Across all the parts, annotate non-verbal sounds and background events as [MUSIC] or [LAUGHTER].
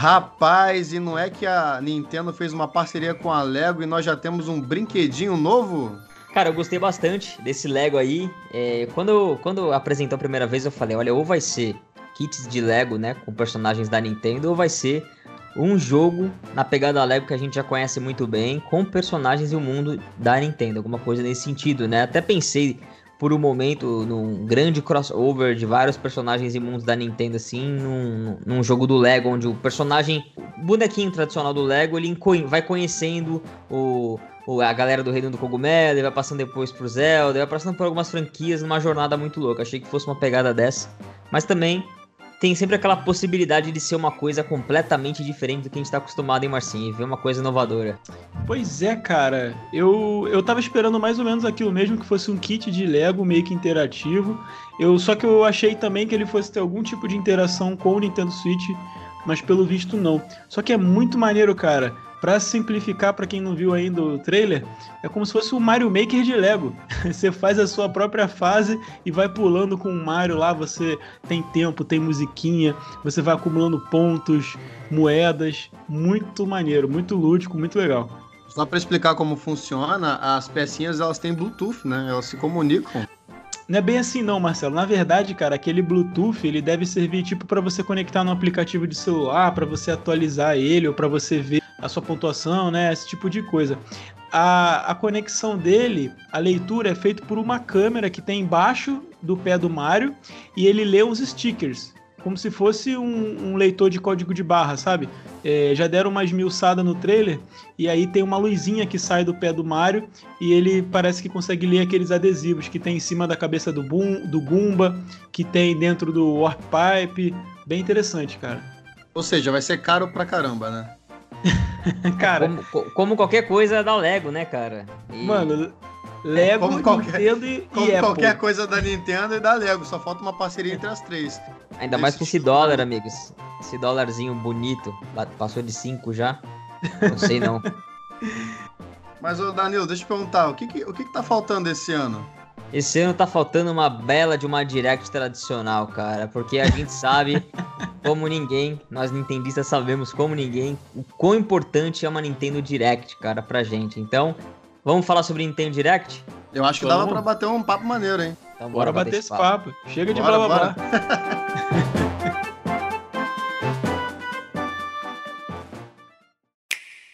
Rapaz, e não é que a Nintendo fez uma parceria com a Lego e nós já temos um brinquedinho novo? Cara, eu gostei bastante desse Lego aí. É, quando, quando apresentou a primeira vez, eu falei: olha, ou vai ser kits de Lego, né, com personagens da Nintendo, ou vai ser um jogo na pegada Lego que a gente já conhece muito bem, com personagens e o mundo da Nintendo, alguma coisa nesse sentido, né? Até pensei por um momento num grande crossover de vários personagens e mundos da Nintendo, assim, num, num jogo do Lego, onde o personagem, bonequinho tradicional do Lego, ele vai conhecendo o, o, a galera do Reino do Cogumelo, ele vai passando depois pro Zelda, vai passando por algumas franquias numa jornada muito louca. Achei que fosse uma pegada dessa, mas também tem sempre aquela possibilidade de ser uma coisa completamente diferente do que a gente tá acostumado em Marcinho, ver uma coisa inovadora. Pois é, cara. Eu, eu tava esperando mais ou menos aquilo mesmo, que fosse um kit de Lego meio que interativo. Eu, só que eu achei também que ele fosse ter algum tipo de interação com o Nintendo Switch, mas pelo visto não. Só que é muito maneiro, cara. Para simplificar para quem não viu ainda o trailer, é como se fosse o Mario Maker de Lego. [LAUGHS] Você faz a sua própria fase e vai pulando com o Mario lá, você tem tempo, tem musiquinha, você vai acumulando pontos, moedas, muito maneiro, muito lúdico, muito legal. Só para explicar como funciona, as pecinhas elas têm Bluetooth, né? Elas se comunicam. Não é bem assim não, Marcelo. Na verdade, cara, aquele Bluetooth, ele deve servir tipo para você conectar no aplicativo de celular, para você atualizar ele ou para você ver a sua pontuação, né? Esse tipo de coisa. A, a conexão dele, a leitura é feita por uma câmera que tem embaixo do pé do Mario e ele lê uns stickers, como se fosse um, um leitor de código de barra, sabe? É, já deram uma esmiuçada no trailer e aí tem uma luzinha que sai do pé do Mario e ele parece que consegue ler aqueles adesivos que tem em cima da cabeça do, Boom, do Goomba, que tem dentro do Warp Pipe. Bem interessante, cara. Ou seja, vai ser caro pra caramba, né? [LAUGHS] cara. Como, como, qualquer coisa da Lego, né, cara? E... Mano, Lego, como qualquer, Nintendo e, como e qualquer coisa da Nintendo e da Lego, só falta uma parceria entre as três. Ainda mais com esse dólar, amigos. Esse dólarzinho bonito. Passou de 5 já. Não sei não. [LAUGHS] Mas, ô Danilo, deixa eu te perguntar, o que, que, o que, que tá faltando esse ano? Esse ano tá faltando uma bela de uma direct tradicional, cara. Porque a gente [LAUGHS] sabe, como ninguém, nós nintendistas sabemos como ninguém, o quão importante é uma Nintendo Direct, cara, pra gente. Então, vamos falar sobre Nintendo Direct? Eu acho que dava pra bater um papo maneiro, hein? Então, bora, bora bater, esse papo. papo. Chega bora, de blá blá blá.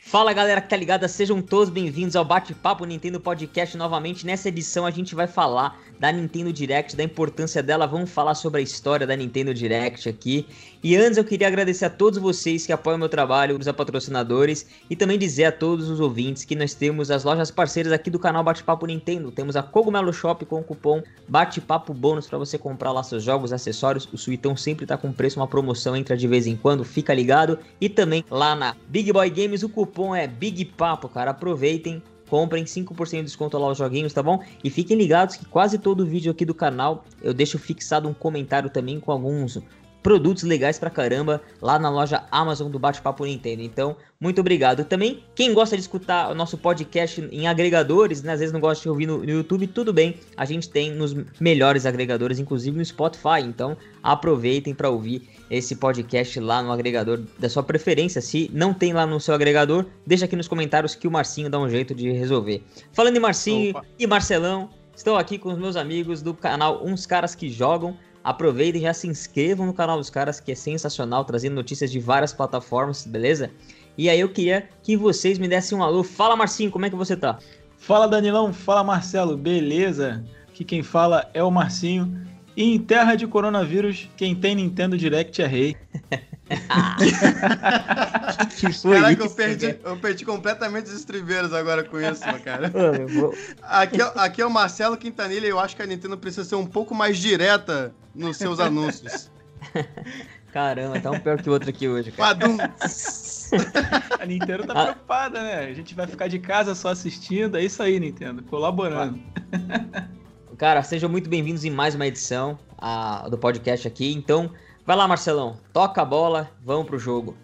Fala galera que tá ligada, sejam todos bem-vindos ao Bate-Papo Nintendo Podcast novamente. Nessa edição a gente vai falar da Nintendo Direct, da importância dela, vamos falar sobre a história da Nintendo Direct aqui. E antes eu queria agradecer a todos vocês que apoiam meu trabalho, os patrocinadores, e também dizer a todos os ouvintes que nós temos as lojas parceiras aqui do canal Bate-Papo Nintendo. Temos a Cogumelo Shop com o cupom Bate-Papo Bônus para você comprar lá seus jogos, acessórios. O Suitão sempre tá com preço, uma promoção entra de vez em quando, fica ligado. E também lá na Big Boy Games o cupom cupom é Big Papo, cara. Aproveitem, comprem 5% de desconto lá os joguinhos, tá bom? E fiquem ligados que quase todo vídeo aqui do canal eu deixo fixado um comentário também com alguns produtos legais pra caramba lá na loja Amazon do Bate-Papo Nintendo. Então, muito obrigado. Também, quem gosta de escutar o nosso podcast em agregadores, né, às vezes não gosta de ouvir no, no, YouTube, tudo bem. A gente tem nos melhores agregadores, inclusive no Spotify. Então, aproveitem para ouvir esse podcast lá no agregador da sua preferência. Se não tem lá no seu agregador, deixa aqui nos comentários que o Marcinho dá um jeito de resolver. Falando em Marcinho Opa. e Marcelão, estou aqui com os meus amigos do canal Uns Caras que Jogam. Aproveitem e já se inscrevam no canal dos caras, que é sensacional, trazendo notícias de várias plataformas, beleza? E aí eu queria que vocês me dessem um alô. Fala Marcinho, como é que você tá? Fala Danilão, fala Marcelo, beleza? Aqui quem fala é o Marcinho. E em terra de coronavírus, quem tem Nintendo Direct é rei. [LAUGHS] [LAUGHS] que foi Caraca, isso, eu perdi, eu perdi completamente os estribeiros agora com isso, cara. Vou... Aqui, é, aqui é o Marcelo Quintanilha e eu acho que a Nintendo precisa ser um pouco mais direta nos seus anúncios. [LAUGHS] Caramba, tá um pior que o outro aqui hoje, cara. [LAUGHS] a Nintendo tá ah. preocupada, né? A gente vai ficar de casa só assistindo. É isso aí, Nintendo. Colaborando. Cara, sejam muito bem-vindos em mais uma edição a, do podcast aqui. Então, vai lá, Marcelão. Toca a bola, vamos pro jogo.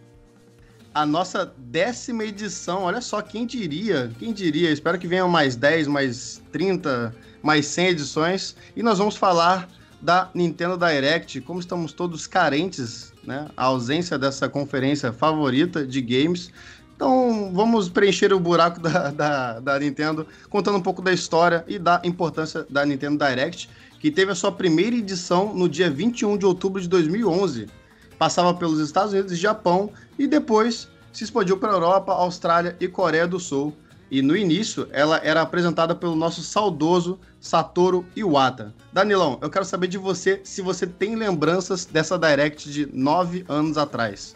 A nossa décima edição, olha só, quem diria? Quem diria? Espero que venham mais 10, mais 30, mais 100 edições. E nós vamos falar da Nintendo Direct. Como estamos todos carentes, né? A ausência dessa conferência favorita de games. Então vamos preencher o buraco da, da, da, Nintendo contando um pouco da história e da importância da Nintendo Direct, que teve a sua primeira edição no dia 21 de outubro de 2011. Passava pelos Estados Unidos e Japão e depois se expandiu para a Europa, Austrália e Coreia do Sul. E no início, ela era apresentada pelo nosso saudoso Satoru Iwata. Danilão, eu quero saber de você se você tem lembranças dessa Direct de nove anos atrás.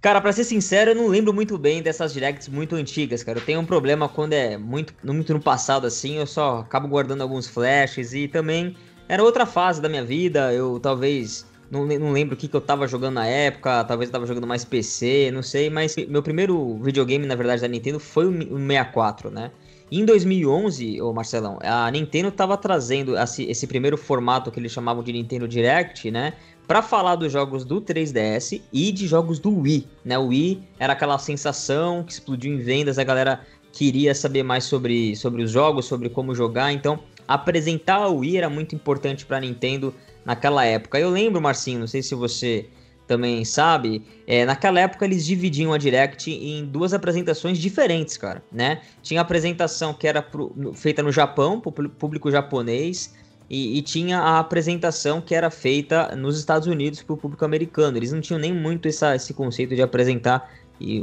Cara, para ser sincero, eu não lembro muito bem dessas directs muito antigas, cara. Eu tenho um problema quando é muito, muito no passado assim, eu só acabo guardando alguns flashes e também era outra fase da minha vida. Eu talvez não, não lembro o que, que eu tava jogando na época, talvez eu tava jogando mais PC, não sei, mas meu primeiro videogame, na verdade, da Nintendo foi o 64, né? Em 2011, ô Marcelão, a Nintendo tava trazendo esse, esse primeiro formato que eles chamavam de Nintendo Direct, né? Para falar dos jogos do 3DS e de jogos do Wii, né? O Wii era aquela sensação que explodiu em vendas, a galera queria saber mais sobre, sobre os jogos, sobre como jogar, então apresentar o Wii era muito importante para a Nintendo naquela época. Eu lembro, Marcinho, não sei se você também sabe, é, naquela época eles dividiam a Direct em duas apresentações diferentes, cara, né? Tinha a apresentação que era pro, feita no Japão, pro público japonês, e, e, tinha a apresentação que era feita nos Estados Unidos para o público americano. Eles não tinham nem muito essa, esse conceito de apresentar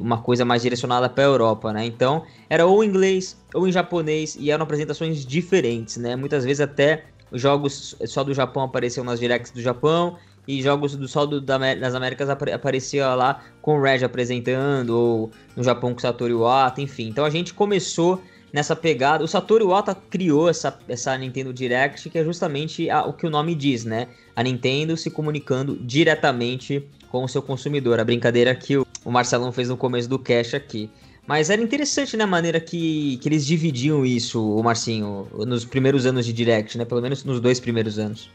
uma coisa mais direcionada para a Europa, né? Então era ou em inglês ou em japonês e eram apresentações diferentes, né? Muitas vezes até jogos só do Japão apareciam nas directs do Japão e jogos do só do, da, das Américas ap aparecia lá com o Reg apresentando ou no Japão com o Satoru Iwata, enfim. Então a gente começou nessa pegada. O Satoru Iwata criou essa, essa Nintendo Direct, que é justamente a, o que o nome diz, né? A Nintendo se comunicando diretamente com o seu consumidor. A brincadeira que o, o Marcelão fez no começo do cast aqui. Mas era interessante, né, a maneira que, que eles dividiam isso, o Marcinho, nos primeiros anos de Direct, né? Pelo menos nos dois primeiros anos.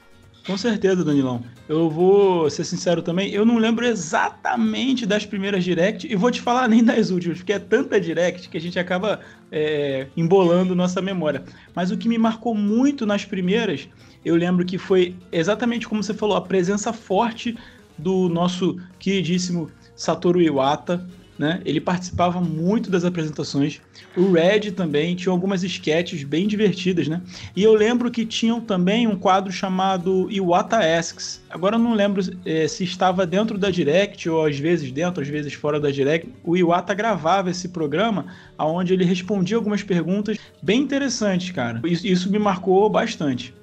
Com certeza, Danilão. Eu vou ser sincero também, eu não lembro exatamente das primeiras Direct e vou te falar nem das últimas, porque é tanta Direct que a gente acaba é, embolando nossa memória. Mas o que me marcou muito nas primeiras, eu lembro que foi exatamente como você falou, a presença forte do nosso queridíssimo Satoru Iwata, né? Ele participava muito das apresentações. O Red também tinha algumas sketches bem divertidas, né? E eu lembro que tinham também um quadro chamado Iwata Asks. Agora eu não lembro é, se estava dentro da Direct ou às vezes dentro, às vezes fora da Direct. O Iwata gravava esse programa onde ele respondia algumas perguntas bem interessantes, cara. Isso, isso me marcou bastante.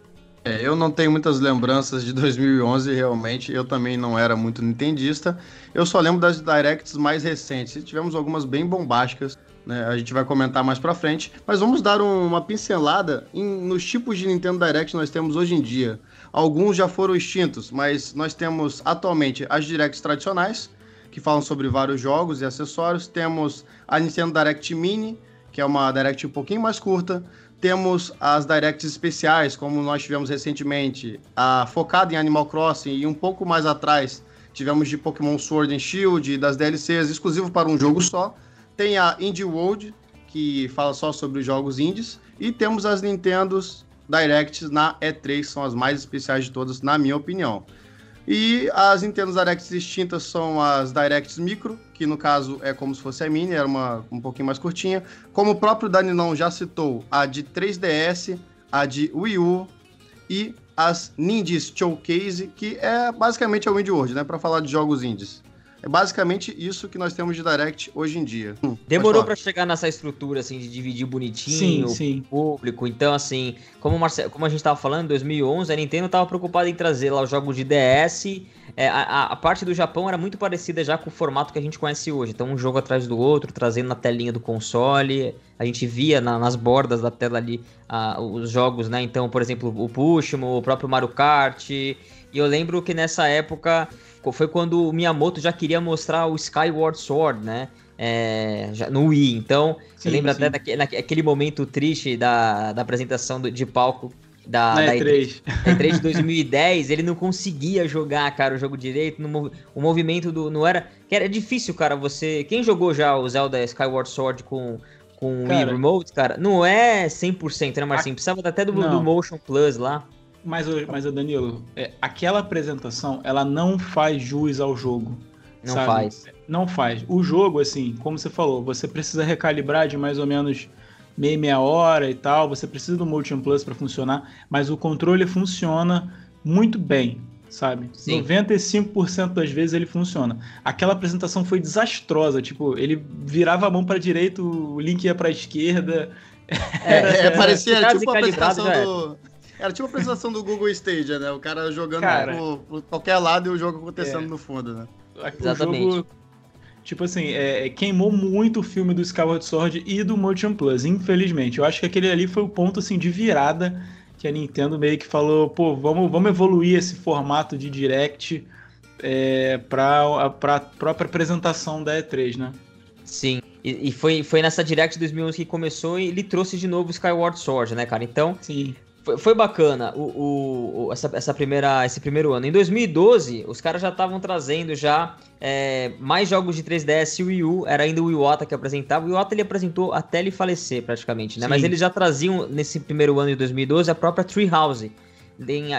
É, eu não tenho muitas lembranças de [LAUGHS] 2011, realmente. Eu também não era muito nintendista. Eu só lembro das directs mais recentes. Tivemos algumas bem bombásticas, né? A gente vai comentar mais pra frente. Mas vamos dar um, uma pincelada em, nos tipos de Nintendo Direct que nós temos hoje em dia. Alguns já foram extintos, mas nós temos atualmente as directs tradicionais, que falam sobre vários jogos e acessórios. Temos a Nintendo Direct Mini, que é uma direct um pouquinho mais curta. Temos as directs especiais, como nós tivemos recentemente, a focada em Animal Crossing e um pouco mais atrás tivemos de Pokémon Sword and Shield, das DLCs exclusivo para um jogo só. Tem a Indie World, que fala só sobre os jogos indies, e temos as Nintendos Directs na E3, são as mais especiais de todas, na minha opinião. E as Nintendo Directs extintas são as Directs Micro, que no caso é como se fosse a Mini, era uma um pouquinho mais curtinha. Como o próprio Danilão já citou, a de 3DS, a de Wii U e as Ninjas Showcase, que é basicamente a Indie World, né, para falar de jogos indies. É basicamente isso que nós temos de Direct hoje em dia. Hum, Demorou para chegar nessa estrutura, assim, de dividir bonitinho sim, sim. o público. Então, assim, como, Marce... como a gente tava falando, em 2011, a Nintendo tava preocupada em trazer lá os jogos de DS. É, a, a, parte do Japão era muito parecida já com o formato que a gente conhece hoje. Então, um jogo atrás do outro, trazendo na telinha do console. A gente via na, nas bordas da tela ali uh, os jogos, né? Então, por exemplo, o Pushmo, o próprio Mario Kart. E eu lembro que nessa época foi quando o Miyamoto já queria mostrar o Skyward Sword, né? É, já, no Wii. Então, sim, você lembra sim. até daquele, daquele momento triste da, da apresentação do, de palco da, da E3. Da E3 de 2010, ele não conseguia jogar, cara, o jogo direito. No, o movimento do. Não era. Que era difícil, cara, você. Quem jogou já o Zelda Skyward Sword com, com o Wii Remote, cara, não é 100%, né, Marcinho? Precisava até do, do Motion Plus lá. Mas, mas Danilo, é, aquela apresentação, ela não faz jus ao jogo. Não sabe? faz. Não faz. O jogo, assim, como você falou, você precisa recalibrar de mais ou menos meia, meia hora e tal. Você precisa do Motion Plus para funcionar, mas o controle funciona muito bem, sabe? Sim. 95% das vezes ele funciona. Aquela apresentação foi desastrosa, tipo, ele virava a mão para direita, o link ia para esquerda. É, é parecia tipo a apresentação do era tipo a apresentação do Google Stadia, né? O cara jogando cara, por, por, qualquer lado e o jogo acontecendo é, no fundo, né? Exatamente. Jogo, tipo assim, é, é, queimou muito o filme do Skyward Sword e do Motion Plus, infelizmente. Eu acho que aquele ali foi o ponto assim de virada que a Nintendo meio que falou, pô, vamos, vamos evoluir esse formato de Direct é, para a própria apresentação da E3, né? Sim, e, e, foi, foi nessa Direct 2011 que começou e ele trouxe de novo o Skyward Sword, né, cara? Então, Sim. Foi, foi bacana o, o, essa, essa primeira, esse primeiro ano. Em 2012, os caras já estavam trazendo já é, mais jogos de 3DS e Wii U. Era ainda o Iwata que apresentava. O Iwata ele apresentou até ele falecer, praticamente, né? Sim. Mas eles já traziam, nesse primeiro ano de 2012, a própria Treehouse.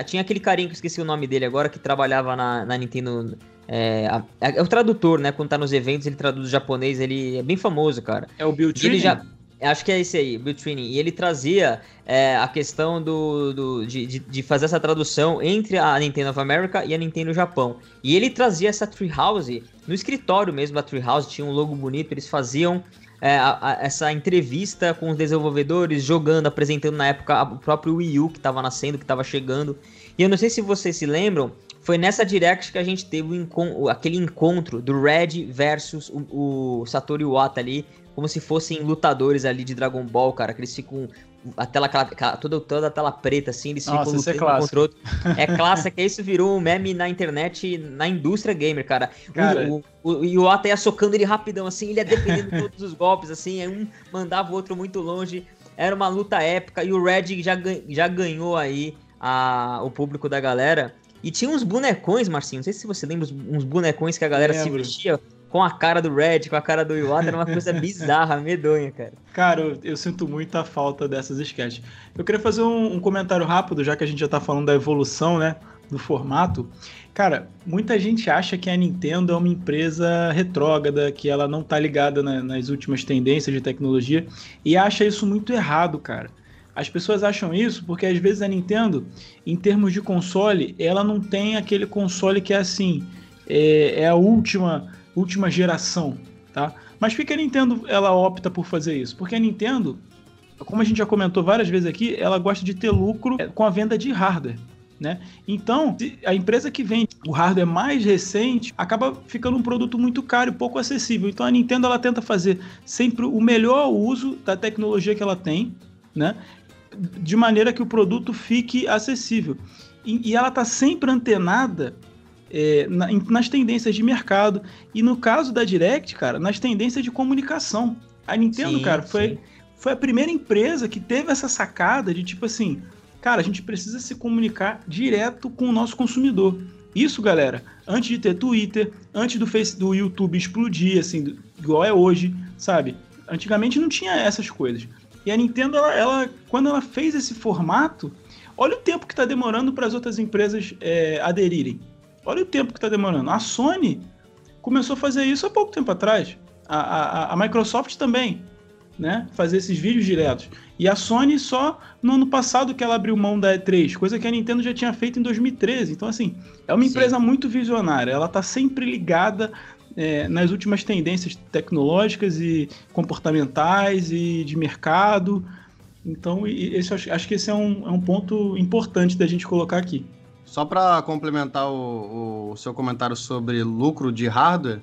Tinha aquele carinha que eu esqueci o nome dele agora, que trabalhava na, na Nintendo é, é, o tradutor, né? Quando tá nos eventos, ele traduz japonês, ele é bem famoso, cara. É o Bill Ele já Acho que é esse aí, Bill Training. E ele trazia é, a questão do, do de, de, fazer essa tradução entre a Nintendo of America e a Nintendo Japão. E ele trazia essa Treehouse no escritório mesmo da Treehouse, tinha um logo bonito, eles faziam é, a, a, essa entrevista com os desenvolvedores, jogando, apresentando na época o próprio Wii U que estava nascendo, que estava chegando. E eu não sei se vocês se lembram, foi nessa Direct que a gente teve aquele encontro do Red versus o, o Satoru Iwata ali, como se fossem lutadores ali de Dragon Ball, cara, que eles ficam a tela aquela, toda, toda a tela preta, assim, eles Nossa, ficam lutando é um contra outro. É clássico, isso virou um meme na internet, na indústria gamer, cara. cara. O, o, o Iwata ia socando ele rapidão, assim, ele ia defendendo todos os golpes, assim, um mandava o outro muito longe. Era uma luta épica e o Red já, já ganhou aí a, o público da galera. E tinha uns bonecões, Marcinho, não sei se você lembra, uns bonecões que a galera se vestia com a cara do Red, com a cara do Iwata, era uma coisa bizarra, [LAUGHS] medonha, cara. Cara, eu, sinto muita falta dessas sketches. Eu queria fazer um, um, comentário rápido, já que a gente já tá falando da evolução, né, do formato. Cara, muita gente acha que a Nintendo é uma empresa retrógrada, que ela não tá ligada na, nas últimas tendências de tecnologia, e acha isso muito errado, cara. As pessoas acham isso porque às vezes a Nintendo, em termos de console, ela não tem aquele console que é assim, é, é a última última geração, tá? Mas por que a Nintendo ela opta por fazer isso? Porque a Nintendo, como a gente já comentou várias vezes aqui, ela gosta de ter lucro é, com a venda de hardware. Né? Então, a empresa que vende o hardware mais recente acaba ficando um produto muito caro e pouco acessível. Então, a Nintendo ela tenta fazer sempre o melhor uso da tecnologia que ela tem, né? de maneira que o produto fique acessível. E, e ela está sempre antenada é, na, nas tendências de mercado. E no caso da Direct, cara, nas tendências de comunicação. A Nintendo, sim, cara, foi, foi a primeira empresa que teve essa sacada de tipo assim, cara, a gente precisa se comunicar direto com o nosso consumidor. Isso, galera, antes de ter Twitter, antes do, face, do YouTube explodir, assim, igual é hoje, sabe? Antigamente não tinha essas coisas. E a Nintendo, ela, ela quando ela fez esse formato, olha o tempo que está demorando para as outras empresas é, aderirem. Olha o tempo que está demorando. A Sony começou a fazer isso há pouco tempo atrás. A, a, a Microsoft também, né? Fazer esses vídeos diretos. E a Sony só no ano passado que ela abriu mão da E3, coisa que a Nintendo já tinha feito em 2013. Então, assim, é uma empresa Sim. muito visionária. Ela está sempre ligada é, nas últimas tendências tecnológicas e comportamentais e de mercado. Então, esse, acho que esse é um, é um ponto importante da gente colocar aqui. Só para complementar o, o, seu comentário sobre lucro de hardware,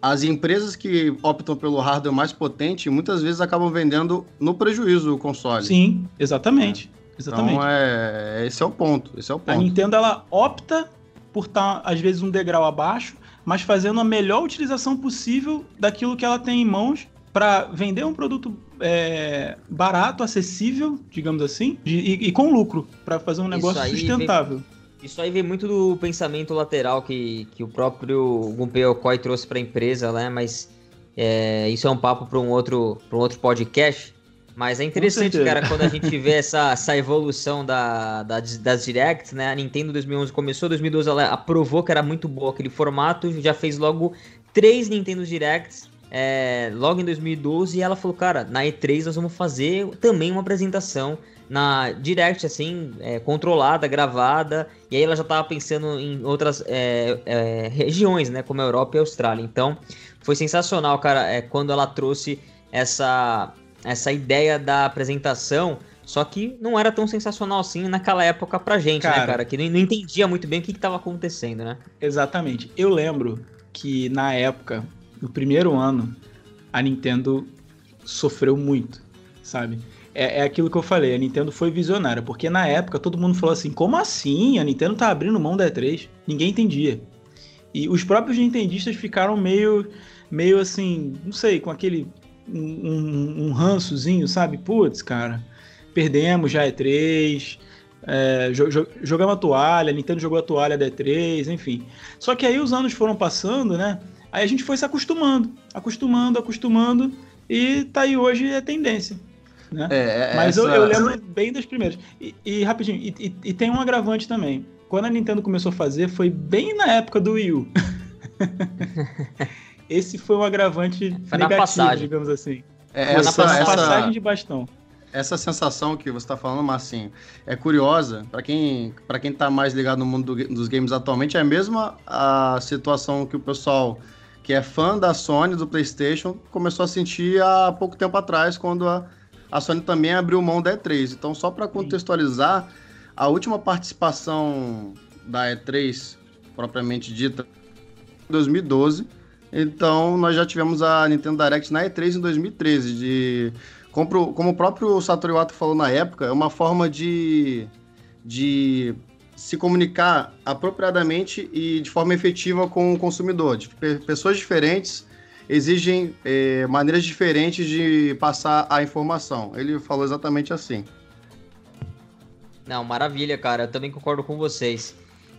as empresas que optam pelo hardware mais potente muitas vezes acabam vendendo no prejuízo o console. Sim, exatamente. É. Exatamente. Então, é, esse é o ponto. Esse é o ponto. A Nintendo ela opta por estar, tá, às vezes, um degrau abaixo, mas fazendo a melhor utilização possível daquilo que ela tem em mãos para vender um produto é, barato, acessível, digamos assim, de, e, e, com lucro, para fazer um negócio sustentável. Vem isso aí vem muito do pensamento lateral que, que o próprio Gunpei Okoi trouxe para a empresa, né? Mas é, isso é um papo para um outro um outro podcast. Mas é interessante, cara, quando a gente vê [LAUGHS] essa, essa evolução da, da, das Directs, né? A Nintendo 2011 começou, 2012 ela aprovou que era muito boa aquele formato, já fez logo três Nintendo Directs é, logo em 2012 e ela falou, cara, na E3 nós vamos fazer também uma apresentação na Direct, assim, é, controlada, gravada, e aí ela já estava pensando em outras é, é, regiões, né, como a Europa e a Austrália. Então, foi sensacional, cara, é, quando ela trouxe essa, essa ideia da apresentação, só que não era tão sensacional assim naquela época pra gente, né, cara, né, cara, que não, não entendia muito bem o que estava acontecendo, né? Exatamente. Eu lembro que na época, no primeiro ano, a Nintendo sofreu muito, sabe? É, é aquilo que eu falei, a Nintendo foi visionária, porque na época todo mundo falou assim, como assim? A Nintendo tá abrindo mão da E3? Ninguém entendia. E os próprios nintendistas ficaram meio, meio assim, não sei, com aquele um, um rançozinho, sabe? Putz, cara, perdemos já E3, é, jogamos a toalha, a Nintendo jogou a toalha da E3, enfim. Só que aí os anos foram passando, né? Aí a gente foi se acostumando, acostumando, acostumando, e tá aí hoje a tendência. Né? É, é, Mas essa... eu, eu, lembro bem das primeiras. E, e rapidinho, e, e, e, tem um agravante também. Quando a Nintendo começou a fazer, foi bem na época do Wii U. [LAUGHS] Esse foi um agravante foi negativo, digamos assim. É, essa, essa passagem de bastão. Essa sensação que você está falando, Marcinho, é curiosa. Para quem para quem está mais ligado no mundo do, dos games atualmente, é a mesma a situação que o pessoal que é fã da Sony, do PlayStation, começou a sentir há pouco tempo atrás, quando a a Sony também abriu mão da E3. Então, só para contextualizar, a última participação da E3, propriamente dita, em 2012. Então, nós já tivemos a Nintendo Direct na E3 em 2013. De, como, como o próprio Satoru Iwata falou na época, é uma forma de, de se comunicar apropriadamente e de forma efetiva com o consumidor. De pessoas diferentes exigem é, maneiras diferentes de passar a informação. Ele falou exatamente assim. Não, maravilha, cara. Eu também concordo com vocês.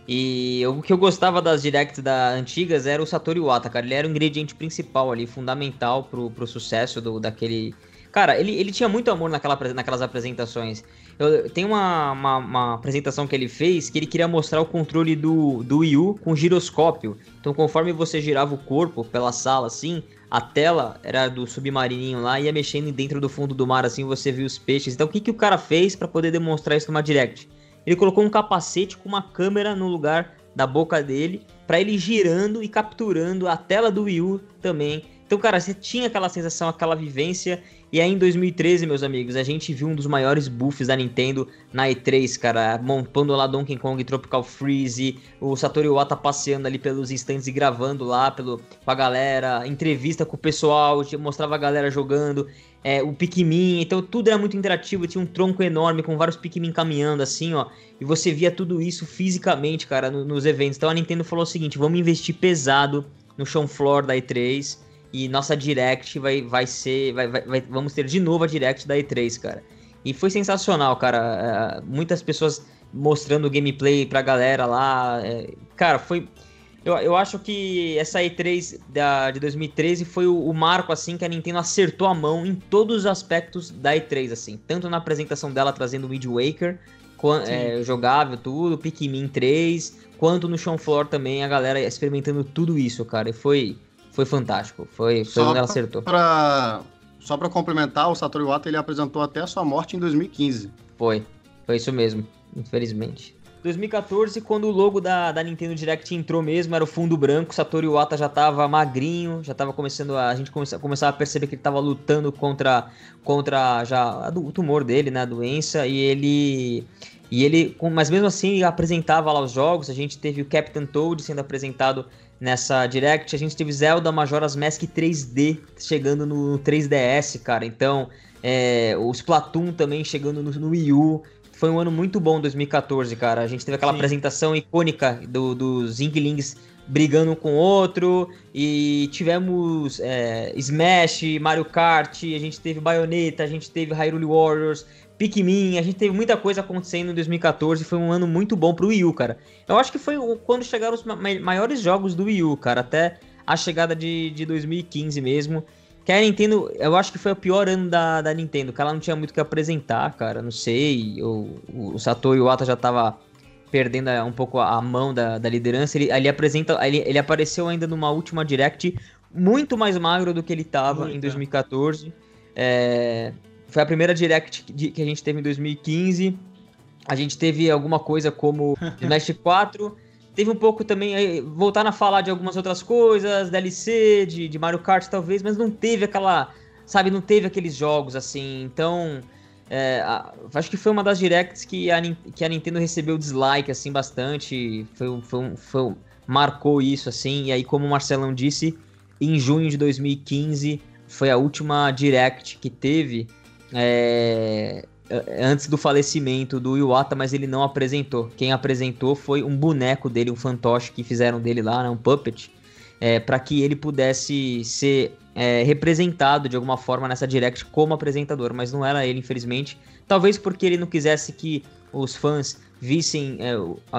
E o que eu gostava das directs da antigas era o Satoru Iwata, cara. Ele era o ingrediente principal ali, fundamental pro, pro sucesso do, daquele. Cara, ele, ele tinha muito amor naquela, naquelas apresentações. Eu, tem uma, uma, uma, apresentação que ele fez que ele queria mostrar o controle do, do Wii U com giroscópio. Então, conforme você girava o corpo pela sala assim, a tela era do submarininho lá, ia mexendo dentro do fundo do mar assim, você viu os peixes. Então, o que, que o cara fez para poder demonstrar isso numa direct? Ele colocou um capacete com uma câmera no lugar da boca dele, para ele girando e capturando a tela do Wii U também. Então, cara, você tinha aquela sensação, aquela vivência e aí em 2013, meus amigos, a gente viu um dos maiores buffs da Nintendo na E3, cara, montando lá Donkey Kong Tropical Freeze, o Satoru Iwata passeando ali pelos instantes e gravando lá pelo, com a galera, entrevista com o pessoal, mostrava a galera jogando, é, o Pikmin, então tudo era muito interativo, tinha um tronco enorme com vários Pikmin caminhando assim, ó, e você via tudo isso fisicamente, cara, no, nos eventos. Então a Nintendo falou o seguinte, vamos investir pesado no chão floor da E3, e nossa Direct vai, vai ser. Vai, vai, vai, vamos ter de novo a Direct da E3, cara. E foi sensacional, cara. É, muitas pessoas mostrando gameplay pra galera lá. É, cara, foi. Eu, eu acho que essa E3 da, de 2013 foi o, o, marco, assim, que a Nintendo acertou a mão em todos os aspectos da E3, assim. Tanto na apresentação dela trazendo o Wind Waker, é, jogável, tudo, Pikmin 3, quanto no Show Floor também, a galera experimentando tudo isso, cara. E foi, foi fantástico. Foi, foi onde ela acertou. Pra, só para complementar, o Satoru Iwata ele apresentou até a sua morte em 2015. Foi, foi isso mesmo, infelizmente. 2014, quando o logo da, da Nintendo Direct entrou mesmo, era o fundo branco, Satoru Iwata já tava magrinho, já tava começando a, a gente começa, começava a perceber que ele tava lutando contra, contra já o tumor dele, né, a doença, e ele e ele, mas mesmo assim, apresentava lá os jogos, a gente teve o Captain Toad sendo apresentado nessa Direct. A gente teve Zelda Majora's Mask 3D chegando no 3DS, cara. Então, é, o Splatoon também chegando no, no, Wii U. Foi um ano muito bom 2014, cara. A gente teve aquela Sim. apresentação icônica do, dos Inklings brigando um com o outro. E tivemos é, Smash, Mario Kart, a gente teve Bayonetta, a gente teve Hyrule Warriors. Pikmin, a gente teve muita coisa acontecendo em 2014, foi um ano muito bom pro Wii U, cara. Eu acho que foi quando chegaram os maiores jogos do Wii U, cara, até a chegada de, de 2015 mesmo. Que a Nintendo, eu acho que foi o pior ano da, da Nintendo, que ela não tinha muito o que apresentar, cara. Não sei. O, o Satoru Iwata já tava perdendo um pouco a mão da, da liderança. Ele, ele apresenta. Ele, ele apareceu ainda numa última direct muito mais magro do que ele tava muito. em 2014. É, foi a primeira direct que a gente teve em 2015. A gente teve alguma coisa como [LAUGHS] Smash 4. Teve um pouco também, voltar a falar de algumas outras coisas, DLC, de, de Mario Kart talvez, mas não teve aquela, sabe, não teve aqueles jogos assim. Então, é, acho que foi uma das directs que a, que a Nintendo recebeu dislike, assim, bastante. Foi, foi, foi, marcou isso, assim. E aí, como o Marcelão disse, em junho de 2015 foi a última direct que teve. É, é, antes do falecimento do Iwata, mas ele não apresentou. Quem apresentou foi um boneco dele, um fantoche que fizeram dele lá, né, um puppet, é, para que ele pudesse ser é, representado de alguma forma nessa direct como apresentador, mas não era ele, infelizmente. Talvez porque ele não quisesse que os fãs vissem é,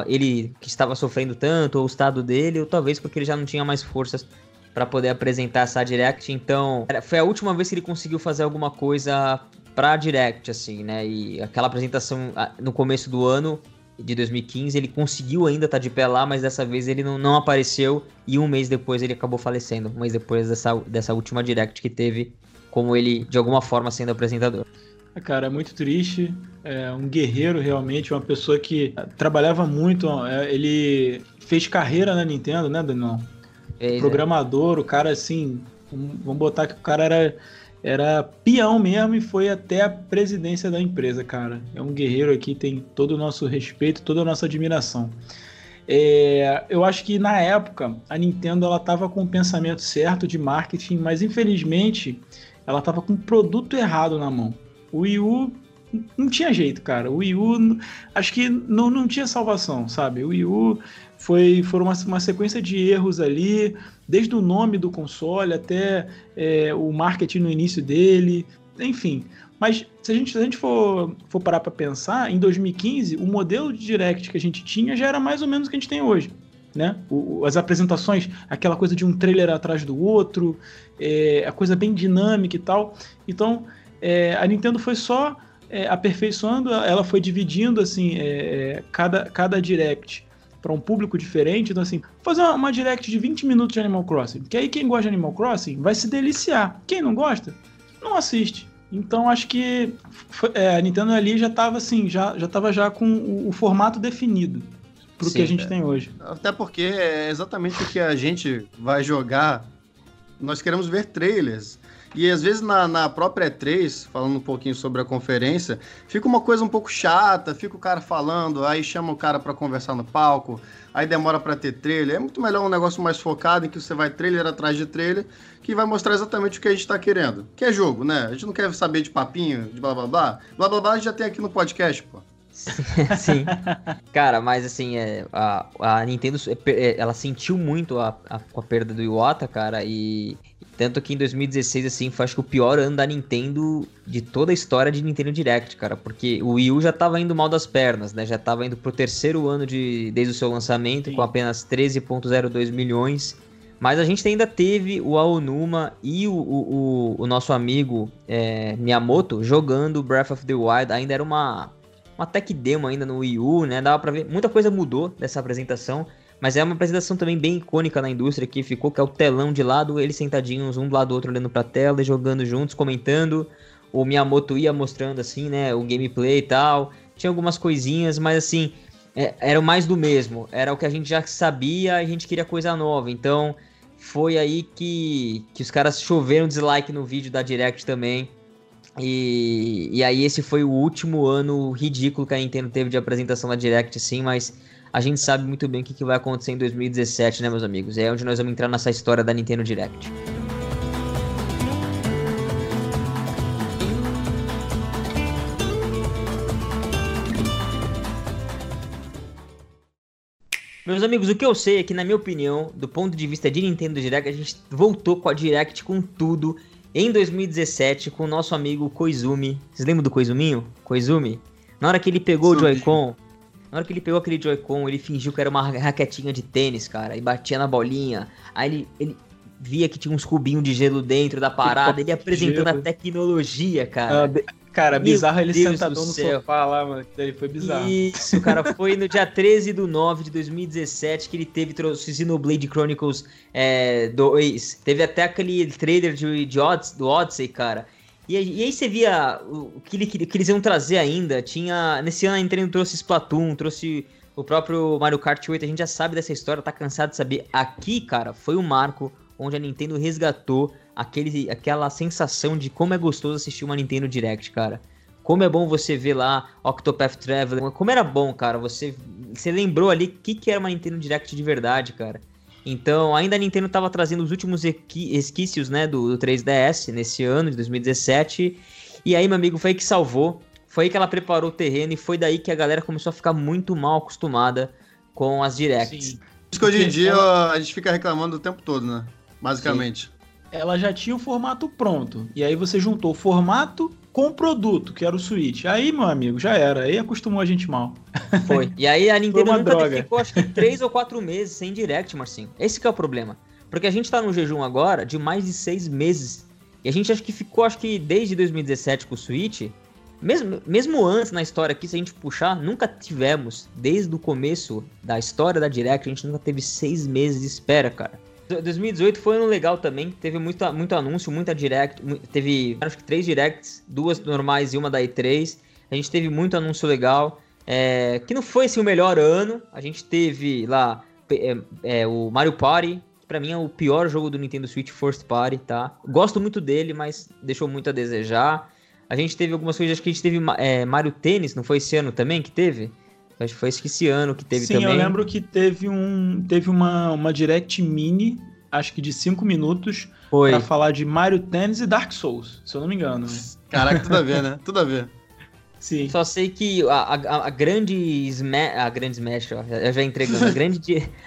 ele que estava sofrendo tanto, ou o estado dele, ou talvez porque ele já não tinha mais forças para poder apresentar essa direct. Então, foi a última vez que ele conseguiu fazer alguma coisa pra Direct, assim, né? E aquela apresentação no começo do ano de 2015, ele conseguiu ainda estar tá de pé lá, mas dessa vez ele não, não apareceu e um mês depois ele acabou falecendo. Um mês depois dessa, dessa última Direct que teve, como ele, de alguma forma, sendo apresentador. É, cara, é muito triste. É um guerreiro realmente, uma pessoa que trabalhava muito. É, ele fez carreira na Nintendo, né, Daniel? É, Programador, o cara assim. Vamos botar que o cara era era peão mesmo e foi até a presidência da empresa, cara. É um guerreiro aqui, tem todo o nosso respeito, toda a nossa admiração. É, eu acho que na época a Nintendo ela estava com o pensamento certo de marketing, mas infelizmente ela estava com o produto errado na mão. O Wii U não tinha jeito, cara. O Wii U acho que não, não tinha salvação, sabe? O Wii U foi, foram uma, uma sequência de erros ali desde o nome do console até é, o marketing no início dele, enfim. Mas se a gente, se a gente for, for parar para pensar, em 2015, o modelo de direct que a gente tinha já era mais ou menos o que a gente tem hoje. Né? O, as apresentações, aquela coisa de um trailer atrás do outro, é, a coisa bem dinâmica e tal. Então, é, a Nintendo foi só é, aperfeiçoando, ela foi dividindo assim é, é, cada, cada direct para um público diferente. Então, assim, fazer uma, uma, direct de 20 minutos de Animal Crossing. Que aí quem gosta de Animal Crossing vai se deliciar. Quem não gosta, não assiste. Então acho que é, a Nintendo ali já estava assim, já, já tava já com o, o formato definido para o que a gente é. tem hoje. Até porque é exatamente o que a gente vai jogar. Nós queremos ver trailers. E às vezes na, na própria E3, falando um pouquinho sobre a conferência, fica uma coisa um pouco chata, fica o cara falando, aí chama o cara para conversar no palco, aí demora para ter trailer. É muito melhor um negócio mais focado em que você vai trailer atrás de trailer, que vai mostrar exatamente o que a gente tá querendo. Que é jogo, né? A gente não quer saber de papinho, de blá blá blá. Blá blá blá a gente já tem aqui no podcast, pô. [LAUGHS] Sim. Cara, mas assim, é, a, a Nintendo, é, é, ela sentiu muito a, a, a perda do Iwata, cara, e tanto que em 2016, assim, foi acho que o pior ano da Nintendo de toda a história de Nintendo Direct, cara. Porque o Wii U já tava indo mal das pernas, né? Já tava indo pro terceiro ano de, desde o seu lançamento, Sim. com apenas 13,02 milhões. Mas a gente ainda teve o Aonuma e o, o, o, o nosso amigo é, Miyamoto jogando Breath of the Wild. Ainda era uma, uma tech demo ainda no Wii U, né? Dava pra ver. Muita coisa mudou dessa apresentação. Mas é uma apresentação também bem icônica na indústria que ficou, que é o telão de lado, eles sentadinhos um do lado do outro olhando pra tela e jogando juntos, comentando. O Miyamoto ia mostrando assim, né, o gameplay e tal. Tinha algumas coisinhas, mas assim, é, era mais do mesmo. Era o que a gente já sabia a gente queria coisa nova. Então, foi aí que, que os caras choveram dislike no vídeo da Direct também. E, e aí esse foi o último ano ridículo que a Nintendo teve de apresentação da Direct, sim, mas a gente sabe muito bem o que, vai acontecer em 2017, né, meus amigos? É onde nós vamos entrar nessa história da Nintendo Direct. Meus amigos, o que eu sei é que, na minha opinião, do ponto de vista de Nintendo Direct, a gente voltou com a Direct com tudo em 2017 com o nosso amigo Koizumi. Vocês lembram do Koizuminho? Koizumi? Na hora que ele pegou Sim. o Joy-Con na hora que ele pegou aquele Joy-Con, ele fingiu que era uma raquetinha de tênis, cara, e batia na bolinha. Aí ele, ele via que tinha uns cubinhos de gelo dentro da parada, ele apresentando a tecnologia, cara. Ah, Cara, Meu bizarro ele Deus sentadão no sofá lá, mano. Daí foi bizarro. Isso, cara. Foi no dia [LAUGHS] 13 do 9 de 2017 que ele teve trouxe Xenoblade Chronicles é, 2. Teve até aquele trailer de, de Odyssey, do Odyssey, cara. E, e, aí você via o que, ele, que eles iam trazer ainda. Tinha. Nesse ano a Nintendo trouxe Splatoon, trouxe o próprio Mario Kart 8. A gente já sabe dessa história, tá cansado de saber. Aqui, cara, foi um marco onde a Nintendo resgatou aquele, aquela sensação de como é gostoso assistir uma Nintendo Direct, cara. Como é bom você ver lá Octopath Traveler. Como era bom, cara. Você, você lembrou ali o que, que era uma Nintendo Direct de verdade, cara. Então, ainda a Nintendo estava trazendo os últimos esquícios, né, do, do 3DS nesse ano de 2017. E aí, meu amigo, foi aí que salvou. Foi aí que ela preparou o terreno e foi daí que a galera começou a ficar muito mal acostumada com as directs. Sim. Isso que hoje em dia a gente fica reclamando o tempo todo, né? Basicamente. Sim ela já tinha o formato pronto. E aí você juntou o formato com o produto, que era o Switch. Aí, meu amigo, já era. Aí acostumou a gente mal. Foi. E aí a Nintendo nunca droga. ficou, acho que, três ou quatro meses sem Direct, Marcinho. Esse que é o problema. Porque a gente tá no jejum agora de mais de seis meses. E a gente acho que ficou, acho que desde 2017 com o Switch. Mesmo, mesmo antes na história aqui, se a gente puxar, nunca tivemos, desde o começo da história da Direct, a gente nunca teve seis meses de espera, cara. 2018 foi um ano legal também. Teve muito, muito anúncio, muita direct. Teve acho que três directs, duas normais e uma da E3. A gente teve muito anúncio legal. É, que não foi assim, o melhor ano. A gente teve lá é, é, o Mario Party. Que pra mim é o pior jogo do Nintendo Switch First Party, tá? Gosto muito dele, mas deixou muito a desejar. A gente teve algumas coisas, acho que a gente teve é, Mario Tênis, não foi esse ano também que teve? Acho que foi esse ano que teve Sim, também. Sim, eu lembro que teve, um, teve uma, uma direct mini, acho que de 5 minutos, foi. pra falar de Mario Tennis e Dark Souls, se eu não me engano. Né? [LAUGHS] Caraca, tudo a ver, né? Tudo a ver. Sim. Só sei que a, a, a grande Smash, a grande Smash, ó, eu já entregando, a [LAUGHS] grande,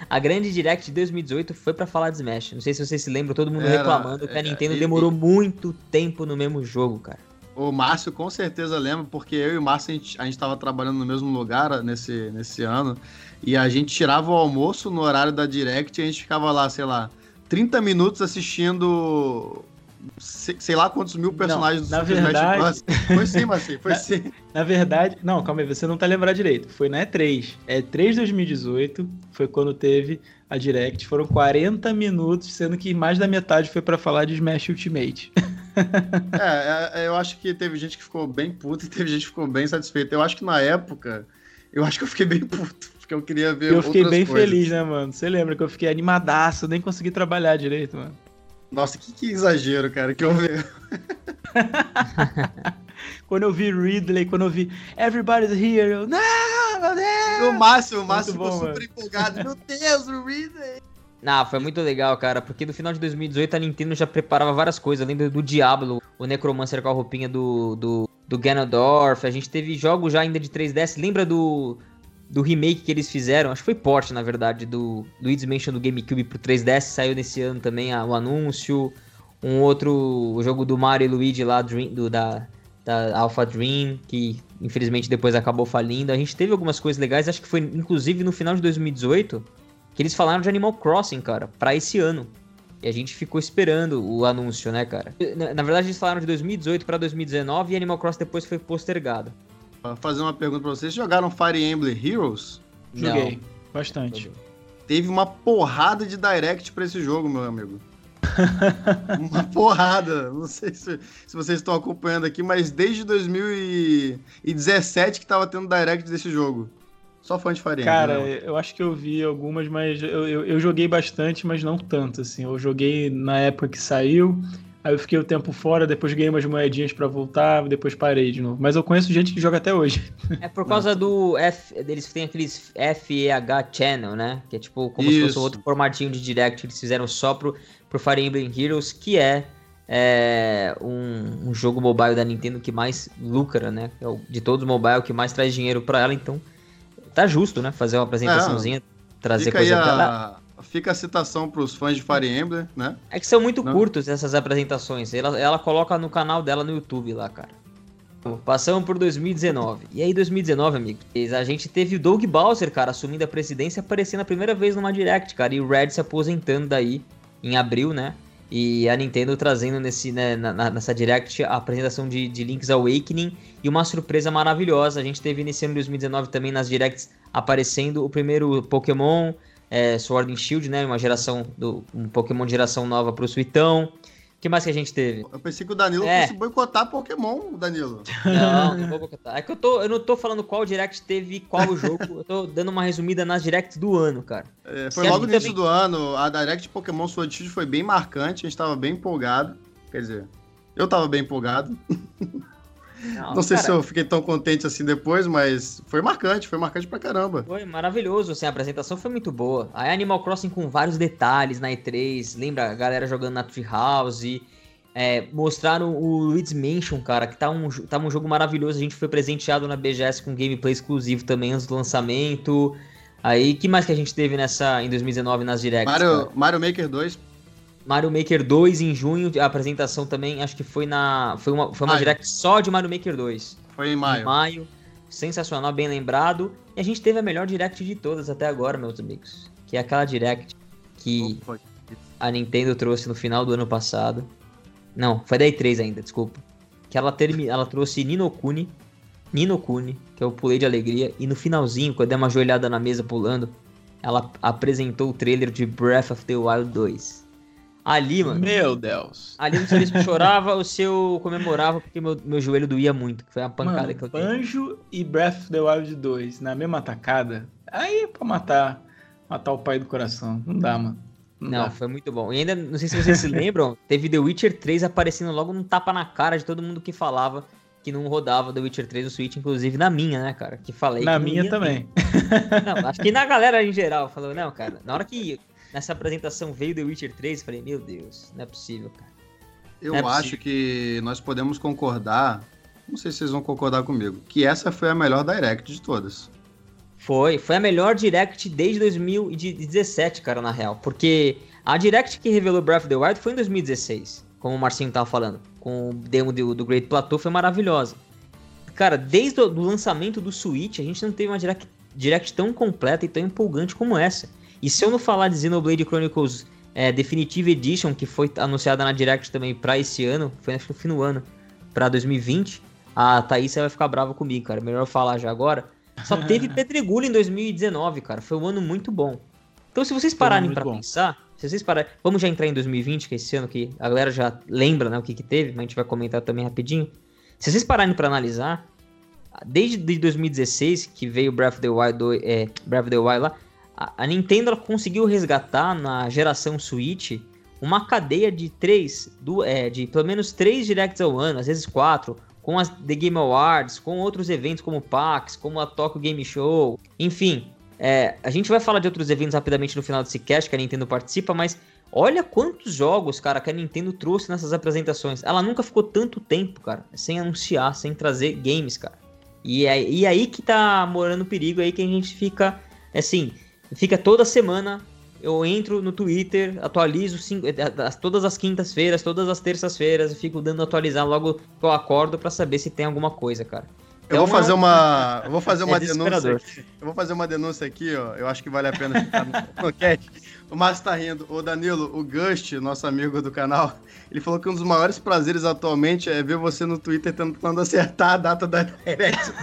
a grande Direct de 2018 foi para falar de Smash. Não sei se vocês se lembram, todo mundo Era, reclamando que a é, Nintendo é, demorou e, muito tempo no mesmo jogo, cara. O Márcio com certeza lembra, porque eu e o Márcio a gente, a gente tava trabalhando no mesmo lugar nesse, nesse ano. E a gente tirava o almoço no horário da Direct e a gente ficava lá, sei lá, 30 minutos assistindo sei lá quantos mil personagens não, do na verdade... [LAUGHS] Foi sim, Marcinho, foi na, sim. Na verdade, não, calma aí, você não tá lembrando direito. Foi na E3. E3 2018 foi quando teve a Direct. Foram 40 minutos, sendo que mais da metade foi para falar de Smash Ultimate. [LAUGHS] É, é, eu acho que teve gente que ficou bem puta e teve gente que ficou bem satisfeita. Eu acho que na época, eu acho que eu fiquei bem puto, porque eu queria ver Eu fiquei bem coisas. feliz, né, mano? Você lembra que eu fiquei animadaço, nem consegui trabalhar direito, mano. Nossa, que, que exagero, cara, que eu vi. [LAUGHS] quando eu vi Ridley, quando eu vi Everybody's Here, eu, não, meu Deus! O Márcio, o Márcio ficou bom, super mano. empolgado. Meu Deus, o Ridley! Ah, foi muito legal, cara, porque no final de 2018 a Nintendo já preparava várias coisas. Lembra do Diablo, o Necromancer com a roupinha do, do, do Ganondorf. A gente teve jogos já ainda de 3DS. Lembra do, do remake que eles fizeram? Acho que foi porte, na verdade, do Luigi's Mansion do GameCube pro 3DS. Saiu nesse ano também a, o anúncio. Um outro jogo do Mario e Luigi lá, Dream, do, da, da Alpha Dream, que infelizmente depois acabou falindo. A gente teve algumas coisas legais, acho que foi inclusive no final de 2018 que eles falaram de Animal Crossing, cara, para esse ano. E a gente ficou esperando o anúncio, né, cara? Na, na verdade, eles falaram de 2018 para 2019 e Animal Crossing depois foi postergado. Vou fazer uma pergunta pra vocês. Jogaram Fire Emblem Heroes? Joguei. Não. Bastante. Teve uma porrada de direct para esse jogo, meu amigo. [LAUGHS] uma porrada. Não sei se, se, vocês estão acompanhando aqui, mas desde 2017 que tava tendo direct desse jogo. Só fã de Emblem. Cara, né? eu acho que eu vi algumas, mas eu, eu, eu, joguei bastante, mas não tanto, assim. Eu joguei na época que saiu, aí eu fiquei o um tempo fora, depois ganhei umas moedinhas para voltar, depois parei de novo. Mas eu conheço gente que joga até hoje. [LAUGHS] É por causa do F, eles têm aqueles FEH Channel, né? Que é tipo como Isso. se fosse outro formatinho de direct que eles fizeram só pro, pro Fire Emblem Heroes, que é é um, um, jogo mobile da Nintendo que mais lucra, né? É o, de todos os mobile que mais traz dinheiro para ela, então tá justo, né? Fazer uma apresentaçãozinha, é, trazer coisa pra Fica a citação para os fãs de Fire Emblem, né? É que são muito Não? curtos essas apresentações. Ela, ela coloca no canal dela no YouTube lá, cara. Passamos por 2019. E aí, 2019, amigo, a gente teve o Doug Bowser, cara, assumindo a presidência, aparecendo a primeira vez numa Direct, cara, e o Red se aposentando daí em abril, né? E a Nintendo trazendo nesse, né, nessa Direct a apresentação de, de Link's Awakening e uma surpresa maravilhosa. A gente teve nesse ano de 2019 também nas Directs aparecendo o primeiro Pokémon é, Sword and Shield, né? Uma geração do um Pokémon de geração nova pro Suitão. O que mais que a gente teve? Eu pensei que o Danilo é. fosse boicotar Pokémon, Danilo. Não, não vou boicotar. É que eu, tô, eu não tô falando qual Direct teve qual jogo. eu tô dando uma resumida nas Directs do ano, cara. É, foi logo no início também... do ano. A Direct Pokémon Sword foi bem marcante. A gente tava bem empolgado. Quer dizer, eu tava bem empolgado. [LAUGHS] Não, não sei cara, se eu fiquei tão contente assim depois, mas foi marcante, foi marcante pra caramba. Foi maravilhoso, assim, a apresentação foi muito boa. Aí Animal Crossing com vários detalhes na E3, lembra a galera jogando na Treehouse, é, mostraram o Luigi's Mansion, cara, que tá um, tá um jogo maravilhoso, a gente foi presenteado na BGS com gameplay exclusivo também antes do lançamento. Aí, que mais que a gente teve nessa em 2019 nas directs? Mario, Mario Maker 2 Mario Maker 2 em junho, a apresentação também, acho que foi na. Foi uma, foi uma direct só de Mario Maker 2. Foi em maio. Em maio. Sensacional, bem lembrado. E a gente teve a melhor direct de todas até agora, meus amigos. Que é aquela direct que a Nintendo trouxe no final do ano passado. Não, foi da E3 ainda, desculpa. Que ela, termi... ela trouxe Nino Kuni. Nino Kuni, que eu pulei de alegria. E no finalzinho, quando eu dei uma joelhada na mesa pulando, ela apresentou o trailer de Breath of the Wild 2. Ali, mano. Meu Deus. Ali não sabia se eu chorava ou se eu comemorava porque meu, meu joelho doía muito. Que foi a pancada mano, que eu dei. Banjo e Breath of the Wild 2 na mesma tacada. Aí é pra matar, matar o pai do coração. Não dá, mano. Não, não foi muito bom. E ainda, não sei se vocês se lembram, [LAUGHS] teve The Witcher 3 aparecendo logo num tapa na cara de todo mundo que falava que não rodava The Witcher 3 no Switch, inclusive na minha, né, cara? Que falei. Na minha também. Não, acho que na galera em geral falou, não, cara, na hora que nessa apresentação veio The Witcher 3, eu falei, meu Deus, não é possível, cara. Eu é acho possível. que nós podemos concordar, não sei se vocês vão concordar comigo, que essa foi a melhor Direct de todas. Foi, foi a melhor Direct desde 2017, cara, na real. Porque a Direct que revelou Breath of the Wild foi em 2016, como o Marcinho tava falando. Com o demo do, do Great Plateau foi maravilhosa. Cara, desde o lançamento do Switch, a gente não teve uma Direct, Direct tão completa e tão empolgante como essa. E se eu não falar de Xenoblade Chronicles é, Definitive Edition, que foi anunciada na Direct também para esse ano, foi acho que no fim do ano, para 2020, a Thaís vai ficar brava comigo, cara. Melhor eu falar já agora. Só [LAUGHS] teve Pedregulho em 2019, cara. Foi um ano muito bom. Então, se vocês pararem para pensar, se vocês pararem, vamos já entrar em 2020, que é esse ano que a galera já lembra, né, o que que teve, mas a gente vai comentar também rapidinho. Se vocês pararem para analisar, desde 2016 que veio Breath of the Wild, é, Breath of the Wild lá, a, Nintendo conseguiu resgatar na geração Switch uma cadeia de três, do, é, de pelo menos três directs ao ano, às vezes quatro, com as The Game Awards, com outros eventos como PAX, como a Tokyo Game Show, enfim. É, a gente vai falar de outros eventos rapidamente no final desse cast que a Nintendo participa, mas olha quantos jogos, cara, que a Nintendo trouxe nessas apresentações. Ela nunca ficou tanto tempo, cara, sem anunciar, sem trazer games, cara. E é e é aí que tá morando o perigo, é aí que a gente fica, assim, Fica toda semana. Eu entro no Twitter, atualizo cinco, eh, todas as quintas-feiras, todas as terças-feiras, fico dando atualizar logo que eu acordo para saber se tem alguma coisa, cara. Eu é vou uma... fazer uma, eu vou fazer [LAUGHS] uma é denúncia. Aqui. Eu vou fazer uma denúncia aqui, ó. Eu acho que vale a pena ficar no [LAUGHS] enquete. O Márcio tá rindo. O Danilo, o Gust, nosso amigo do canal, ele falou que um dos maiores prazeres atualmente é ver você no Twitter tentando acertar a data da [LAUGHS] Direct.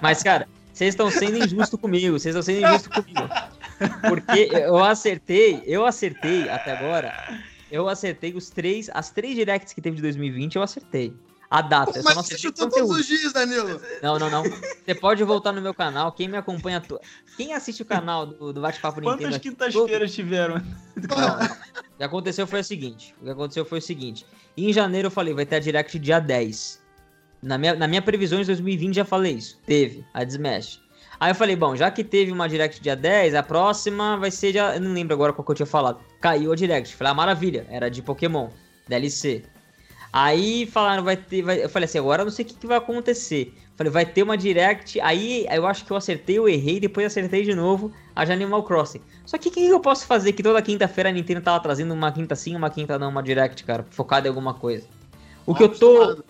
Mas, cara, vocês estão sendo injusto comigo, vocês estão sendo injusto comigo. Porque eu acertei, eu acertei até agora, eu acertei os três, as três directs que teve de 2020, eu acertei. A data, Pô, mas você chutou todos os dias, Danilo. Não, não, não. Você pode voltar no meu canal. Quem me acompanha. To... Quem assiste o canal do, do Bate-Papo Nintendo? Quantas quintas-feiras tiveram? Não, o que aconteceu foi o seguinte. O que aconteceu foi o seguinte. Em janeiro eu falei, vai ter a Direct dia 10. Na minha, na minha previsão de 2020 já falei isso. Teve a Smash. Aí eu falei, bom, já que teve uma Direct dia 10, a próxima vai ser dia. Eu não lembro agora qual que eu tinha falado. Caiu a Direct. Falei, ah, maravilha, era de Pokémon, DLC. Aí falaram, vai ter. Vai... Eu falei assim, agora eu não sei o que, que vai acontecer. Falei, vai ter uma Direct. Aí eu acho que eu acertei, eu errei, depois acertei de novo a de Animal Crossing. Só que o que, que eu posso fazer? Que toda quinta-feira a Nintendo tava trazendo uma quinta sim, uma quinta não, uma Direct, cara, focada em alguma coisa. O que eu tô.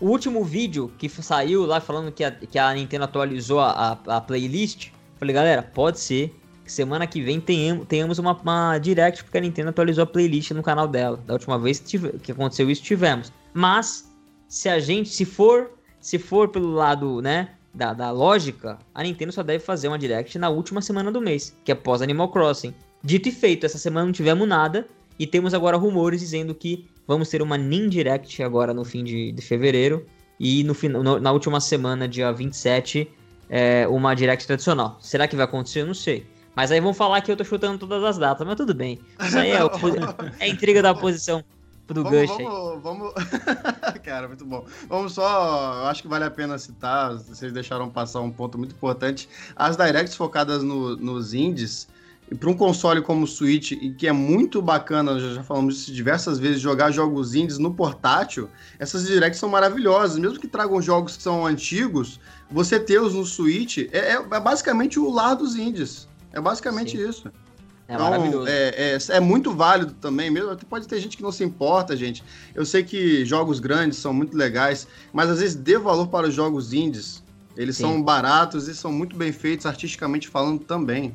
O último vídeo que saiu lá falando que a, que a Nintendo atualizou a, a, a playlist, falei, galera, pode ser que semana que vem tenhamos, tenhamos uma, uma Direct, porque a Nintendo atualizou a playlist no canal dela. Da última vez tive, que aconteceu isso, tivemos. Mas, se a gente, se for, se for pelo lado, né, da, da lógica, a Nintendo só deve fazer uma Direct na última semana do mês, que é pós Animal Crossing. Dito e feito, essa semana não tivemos nada, e temos agora rumores dizendo que vamos ter uma Nin Direct agora no fim de, de fevereiro, e no, no, na última semana, dia 27, é, uma Direct tradicional. Será que vai acontecer? Eu não sei. Mas aí vão falar que eu tô chutando todas as datas, mas tudo bem. Isso aí é, [LAUGHS] é intriga da oposição do vamos, Gush vamos, vamos... [LAUGHS] Cara, muito bom. Vamos só, acho que vale a pena citar, vocês deixaram passar um ponto muito importante. As directs focadas no, nos indies, e para um console como o Switch, e que é muito bacana, já, já falamos disso diversas vezes, jogar jogos indies no portátil, essas directs são maravilhosas. Mesmo que tragam jogos que são antigos, você ter-os no Switch é, é, é, basicamente o lar dos indies. É basicamente Sim. isso. É então, maravilhoso. É, é, é, muito válido também, mesmo. Pode ter gente que não se importa, gente. Eu sei que jogos grandes são muito legais, mas às vezes dê valor para os jogos indies. Eles Sim. são baratos e são muito bem feitos artisticamente falando também.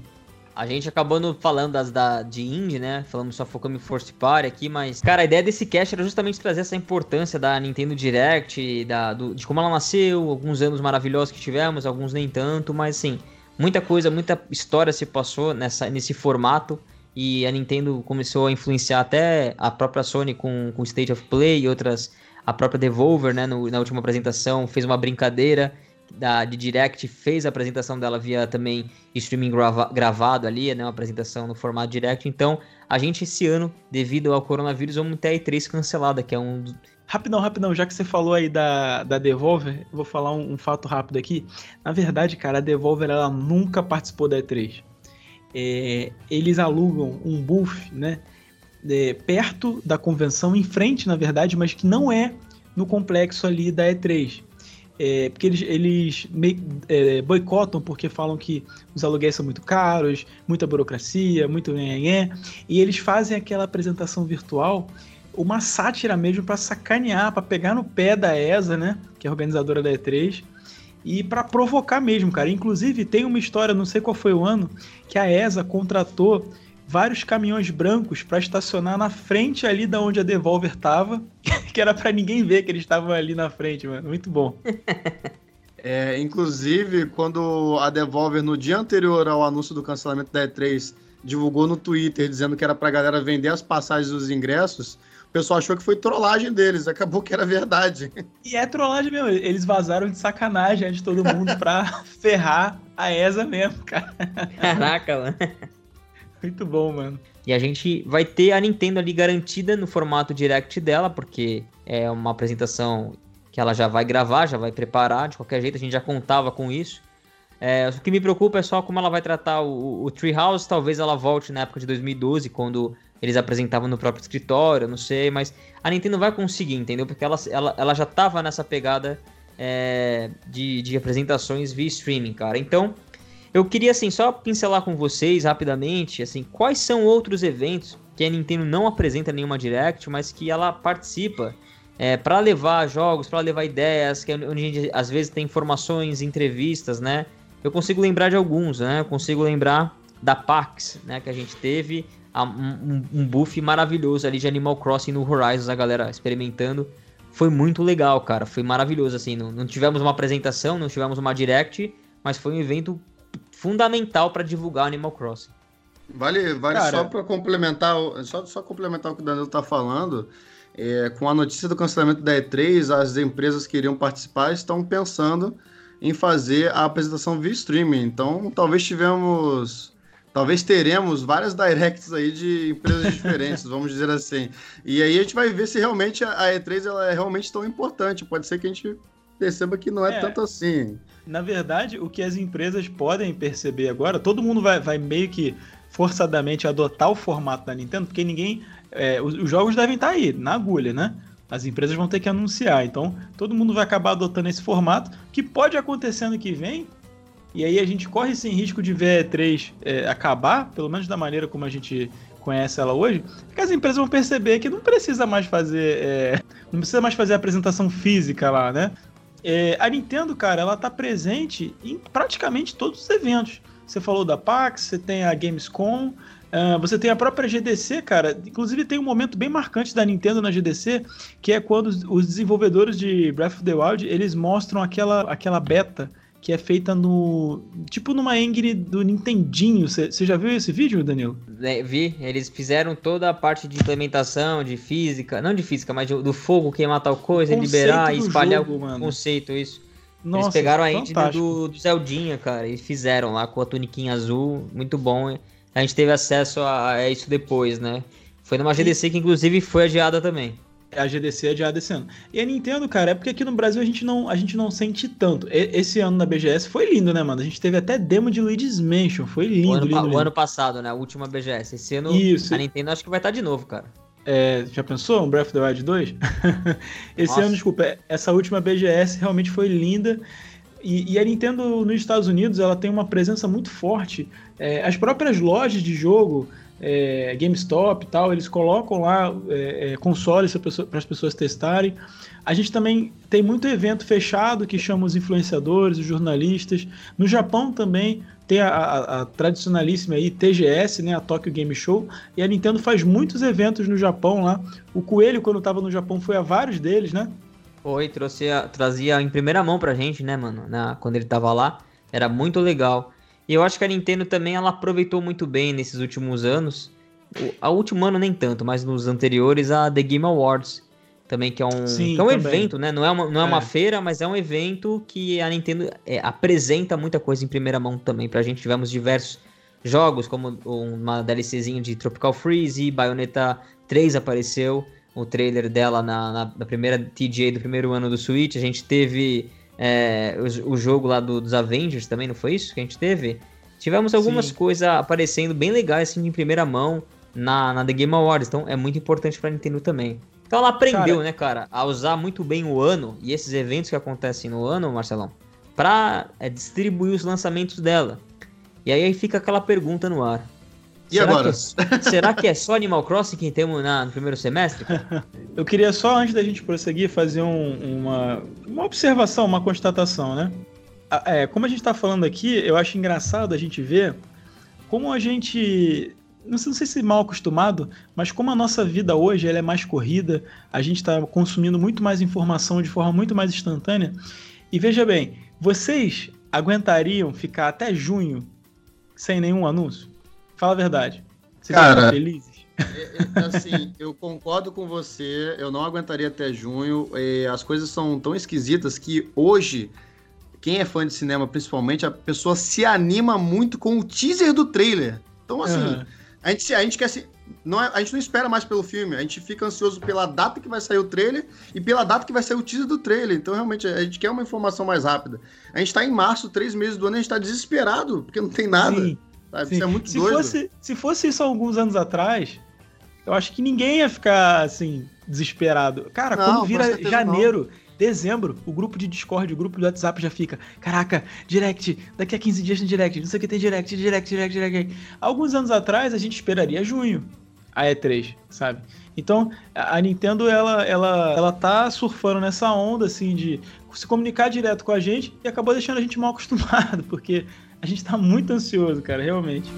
A gente acabou no, falando das da, de indie, né? Falamos só focando em Force Party aqui, mas, cara, a ideia desse cast era justamente trazer essa importância da Nintendo Direct, da, do, de como ela nasceu, alguns anos maravilhosos que tivemos, alguns nem tanto, mas assim, muita coisa, muita história se passou nessa, nesse formato. E a Nintendo começou a influenciar até a própria Sony com, com State of Play e outras. A própria Devolver, né, no, na última apresentação, fez uma brincadeira da, de Direct fez a apresentação dela via também streaming grava, gravado ali, né? Uma apresentação no formato Direct. Então, a gente esse ano, devido ao coronavírus, vamos ter a E3 cancelada, que é um. Rapidão, rapidão, já que você falou aí da, da Devolver, vou falar um, um fato rápido aqui. Na verdade, cara, a Devolver ela nunca participou da E3. É, eles alugam um booth, né? É, perto da convenção, em frente, na verdade, mas que não é no complexo ali da E3 é, porque eles, eles é, boicotam porque falam que os aluguéis são muito caros, muita burocracia, muito nhenhenhé, e eles fazem aquela apresentação virtual uma sátira mesmo para sacanear, para pegar no pé da ESA, né, que é a organizadora da E3, e para provocar mesmo, cara. Inclusive tem uma história, não sei qual foi o ano, que a ESA contratou vários caminhões brancos para estacionar na frente ali da onde a Devolver tava, [LAUGHS] que era para ninguém ver que eles estavam ali na frente, mano. Muito bom. [LAUGHS] É, inclusive, quando a Devolver, no dia anterior ao anúncio do cancelamento da E3, divulgou no Twitter dizendo que era pra galera vender as passagens dos ingressos, o pessoal achou que foi trollagem deles, acabou que era verdade. [LAUGHS] E é trollagem mesmo, eles vazaram de sacanagem de todo mundo pra ferrar a ESA mesmo, cara. Caraca, mano. Muito bom, mano. E a gente vai ter a Nintendo ali garantida no formato direct dela, porque é uma apresentação que ela já vai gravar, já vai preparar, de qualquer jeito a gente já contava com isso. É, o que me preocupa é só como ela vai tratar o, o Treehouse, talvez ela volte na época de 2012, quando eles apresentavam no próprio escritório, não sei, mas a Nintendo vai conseguir, entendeu? Porque ela, ela, ela já tava nessa pegada é, de, de apresentações via streaming, cara. Então, eu queria, assim, só pincelar com vocês rapidamente, assim, quais são outros eventos que a Nintendo não apresenta nenhuma Direct, mas que ela participa é, para levar jogos, para levar ideias, que é onde a gente às vezes tem informações, entrevistas, né? Eu consigo lembrar de alguns, né? Eu consigo lembrar da PAX, né? Que a gente teve um, um buff maravilhoso ali de Animal Crossing no Horizons, a galera experimentando. Foi muito legal, cara. Foi maravilhoso, assim. Não, não tivemos uma apresentação, não tivemos uma Direct, mas foi um evento fundamental para divulgar Animal Crossing. Vale, vale Cara, só para complementar, só, só complementar o que o Danilo está falando. É, com a notícia do cancelamento da E3, as empresas que iriam participar estão pensando em fazer a apresentação via streaming. Então, talvez tivemos, talvez teremos várias directs aí de empresas diferentes, [LAUGHS] vamos dizer assim. E aí a gente vai ver se realmente a E3 ela é realmente tão importante. Pode ser que a gente perceba que não é, é, tanto assim. Na verdade, o que as empresas podem perceber agora, todo mundo vai, vai meio que forçadamente adotar o formato da Nintendo, porque ninguém. É, os, os, jogos devem estar aí, na agulha, né? As empresas vão ter que anunciar. Então, todo mundo vai acabar adotando esse formato, que pode acontecer ano que vem. E aí a gente corre sem risco de ver a E3 é, acabar, pelo menos da maneira como a gente conhece ela hoje, porque as empresas vão perceber que não precisa mais fazer. É, não precisa mais fazer apresentação física lá, né? É, a Nintendo, cara, ela tá presente em praticamente todos os eventos. você falou da PAX, você tem a Gamescom, uh, você tem a própria GDC, cara. Inclusive tem um momento bem marcante da Nintendo na GDC, que é quando os desenvolvedores de Breath of the Wild, eles mostram aquela, aquela beta que é feita no. Tipo numa engine do Nintendinho. Você já viu esse vídeo, Danilo? É, vi. Eles fizeram toda a parte de implementação, de física. Não de física, mas do fogo queimar tal coisa, liberar e espalhar jogo, o mano. conceito, isso. Nossa, Eles pegaram a engine do, do Zeldinha, cara, e fizeram lá com a tuniquinha azul. Muito bom. A gente teve acesso a, a isso depois, né? Foi numa GDC que inclusive foi adiada também. É a GDC adiada esse ano. E a Nintendo, cara, é porque aqui no Brasil a gente não, a gente não sente tanto. Esse ano na BGS foi lindo, né, mano? A gente teve até demo de Luigi's Mansion. Foi lindo, o ano, lindo, lindo. O ano passado, né? A última BGS. Esse ano Isso. a Nintendo acho que vai estar de novo, cara. É, já pensou? Um Breath of the Wild 2? [LAUGHS] Esse Nossa. ano, desculpa, essa última BGS realmente foi linda. E, e, a Nintendo nos Estados Unidos ela tem uma presença muito forte. É, as próprias lojas de jogo é, GameStop e tal, eles colocam lá é, é, consoles para as pessoas testarem. A gente também tem muito evento fechado que chama os influenciadores, os jornalistas. No Japão também tem a, a, a, tradicionalíssima aí TGS, né, a Tokyo Game Show, e a Nintendo faz muitos eventos no Japão lá. O Coelho, quando estava no Japão, foi a vários deles, né? Foi, trouxe, trazia em primeira mão pra gente, né, mano, na, quando ele tava lá. Era muito legal. E eu acho que a Nintendo também ela aproveitou muito bem nesses últimos anos. O a último ano nem tanto, mas nos anteriores a The Game Awards também que é um, Sim, que é um evento, né? Não é uma, não é, é, uma feira, mas é um evento que a Nintendo é, apresenta muita coisa em primeira mão também. Pra gente tivemos diversos jogos, como uma DLCzinho de Tropical Freeze, Bayonetta 3 apareceu, o trailer dela na, na, na primeira TGA do primeiro ano do Switch. A gente teve é, o, o, jogo lá do, dos Avengers também, não foi isso que a gente teve? Tivemos algumas coisas aparecendo bem legais, assim, em primeira mão na, na The Game Awards, então é muito importante pra Nintendo também. Então ela aprendeu, cara, né, cara, a usar muito bem o ano e esses eventos que acontecem no ano, Marcelão, pra é, distribuir os lançamentos dela. E aí fica aquela pergunta no ar. E será agora? Que, é, será que é só Animal Crossing que temos na, no primeiro semestre? [LAUGHS] Eu queria só, antes da gente prosseguir, fazer um, uma, uma observação, uma constatação, né? É, como a gente está falando aqui, eu acho engraçado a gente ver como a gente. Não sei, não sei se mal acostumado, mas como a nossa vida hoje ela é mais corrida, a gente está consumindo muito mais informação de forma muito mais instantânea. E veja bem, vocês aguentariam ficar até junho sem nenhum anúncio? Fala a verdade. Vocês Cara, felizes? É, é, assim, [LAUGHS] eu concordo com você. Eu não aguentaria até junho. as coisas são tão esquisitas que hoje, quem é fã de cinema, principalmente, a pessoa se anima muito com o teaser do trailer. Então, assim, uhum. a, gente, a gente quer se. Não é, a gente não espera mais pelo filme, a gente fica ansioso pela data que vai sair o trailer e pela data que vai sair o teaser do trailer. Então, realmente, a gente quer uma informação mais rápida. A gente tá em março, três meses do ano, a gente tá desesperado, porque não tem nada. Sim. Sabe? Isso é muito se doido. Fosse, se fosse isso alguns anos atrás, eu acho que ninguém ia ficar assim, desesperado. Cara, não, quando vira janeiro, não. dezembro, o grupo de Discord, o grupo do WhatsApp já fica: caraca, direct, daqui a 15 dias tem direct, não sei o que tem direct, direct, direct, direct. Alguns anos atrás a gente esperaria junho a E3, sabe? Então, a Nintendo ela, ela, ela tá surfando nessa onda assim de se comunicar direto com a gente e acabou deixando a gente mal acostumado, [LAUGHS] porque a gente tá muito ansioso, cara, realmente.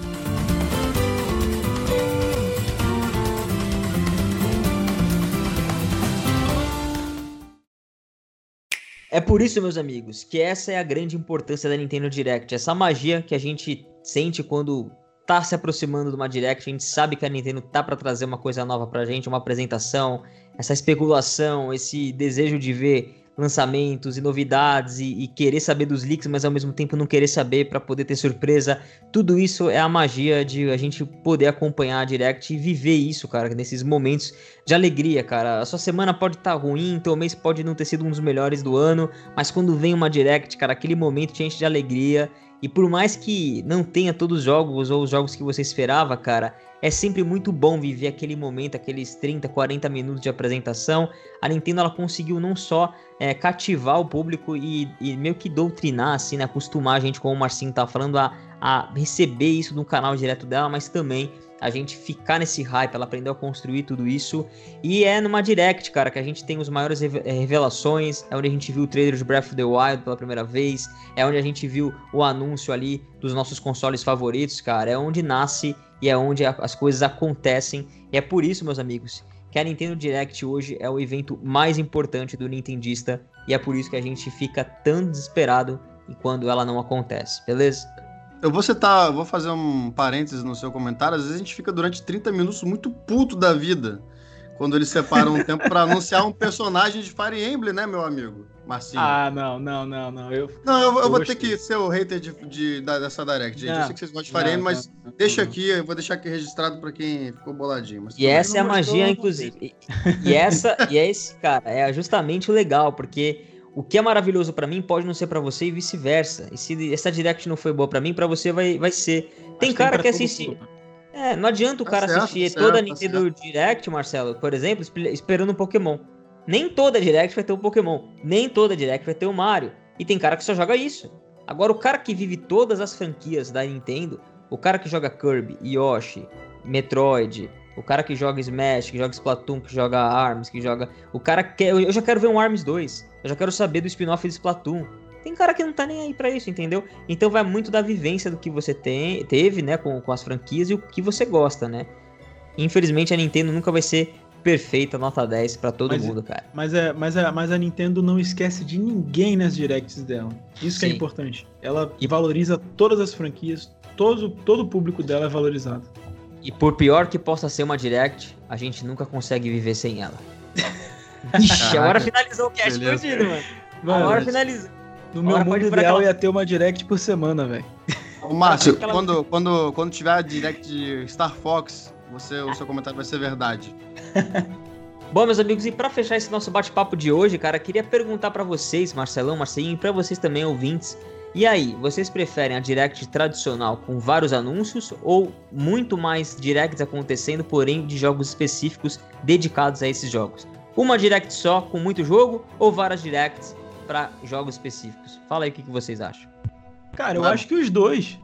É por isso, meus amigos, que essa é a grande importância da Nintendo Direct. Essa magia que a gente sente quando tá se aproximando de uma Direct, a gente sabe que a Nintendo tá para trazer uma coisa nova pra gente, uma apresentação, essa especulação, esse desejo de ver lançamentos e novidades e, e, querer saber dos leaks, mas ao mesmo tempo não querer saber para poder ter surpresa. Tudo isso é a magia de a gente poder acompanhar a Direct e viver isso, cara, nesses momentos de alegria, cara. A sua semana pode estar tá ruim, teu mês pode não ter sido um dos melhores do ano, mas quando vem uma Direct, cara, aquele momento te enche de alegria. E por mais que não tenha todos os jogos ou os jogos que você esperava, cara, é sempre muito bom viver aquele momento, aqueles 30, 40 minutos de apresentação. A Nintendo ela conseguiu não só é, cativar o público e, e, meio que doutrinar, assim, né, acostumar a gente, como o Marcinho tá falando, a, a receber isso no canal direto dela, mas também a gente ficar nesse hype, ela aprendeu a construir tudo isso. E é numa Direct, cara, que a gente tem os maiores eh, revelações. É onde a gente viu o trailer de Breath of the Wild pela primeira vez. É onde a gente viu o anúncio ali dos nossos consoles favoritos, cara. É onde nasce e é onde as coisas acontecem. E é por isso, meus amigos, que a Nintendo Direct hoje é o evento mais importante do Nintendista. E é por isso que a gente fica tão desesperado quando ela não acontece, beleza? Eu vou citar, vou fazer um parênteses no seu comentário. Às vezes a gente fica durante 30 minutos muito puto da vida. Quando eles separam um tempo para anunciar um personagem de Fire Emblem, né, meu amigo? Marcinho. Ah, não, não, não, não. Eu, não, eu, eu, eu vou ter que ser o hater de, de, dessa Direct, gente. Não, eu sei que vocês gostam de Fire Emblem, mas não, deixa aqui, eu vou deixar aqui registrado para quem ficou boladinho. e essa é a magia, inclusive. E, e essa, e é esse, cara, é justamente o legal, porque o que é maravilhoso para mim pode não ser para você e vice-versa. E se essa direct não foi boa para mim, para você vai, vai ser. Tem cara que assiste. É, não adianta o tá cara certo, assistir certo, toda a tá Nintendo certo. Direct, Marcelo, por exemplo, esperando um Pokémon. Nem toda Direct vai ter um Pokémon. Nem toda Direct vai ter um Mario. E tem cara que só joga isso. Agora, o cara que vive todas as franquias da Nintendo, o cara que joga Kirby, Yoshi, Metroid, o cara que joga Smash, que joga Splatoon, que joga ARMS, que joga. O cara quer. Eu já quero ver um ARMS 2. Eu já quero saber do spin-off de Splatoon. Tem cara que não tá nem aí para isso, entendeu? Então vai muito da vivência do que você tem, teve, né, com, com as franquias e o que você gosta, né? Infelizmente a Nintendo nunca vai ser perfeita, nota 10 para todo mas, mundo, cara. Mas, é, mas, é, mas a Nintendo não esquece de ninguém nas directs dela. Isso que é importante. Ela e... valoriza todas as franquias, todo, todo o público dela é valorizado. E por pior que possa ser uma direct, a gente nunca consegue viver sem ela. [LAUGHS] Ixi, agora finalizou o cast fudido, mano. mano. Agora finalizou. No meu mundo ideal ia ter uma direct por semana, velho. Ô, Márcio, quando, quando, quando tiver a direct de Star Fox, você, o seu comentário vai ser verdade. [LAUGHS] Bom, meus amigos, e para fechar esse nosso bate-papo de hoje, cara, queria perguntar para vocês, Marcelão, Marcelinho, e para vocês também, ouvintes, e aí, vocês preferem a direct tradicional com vários anúncios ou muito mais directs acontecendo, porém de jogos específicos dedicados a esses jogos? Uma direct só com muito jogo ou várias directs para jogos específicos? Fala aí o que, que vocês acham. Cara, eu Mano. acho que os dois.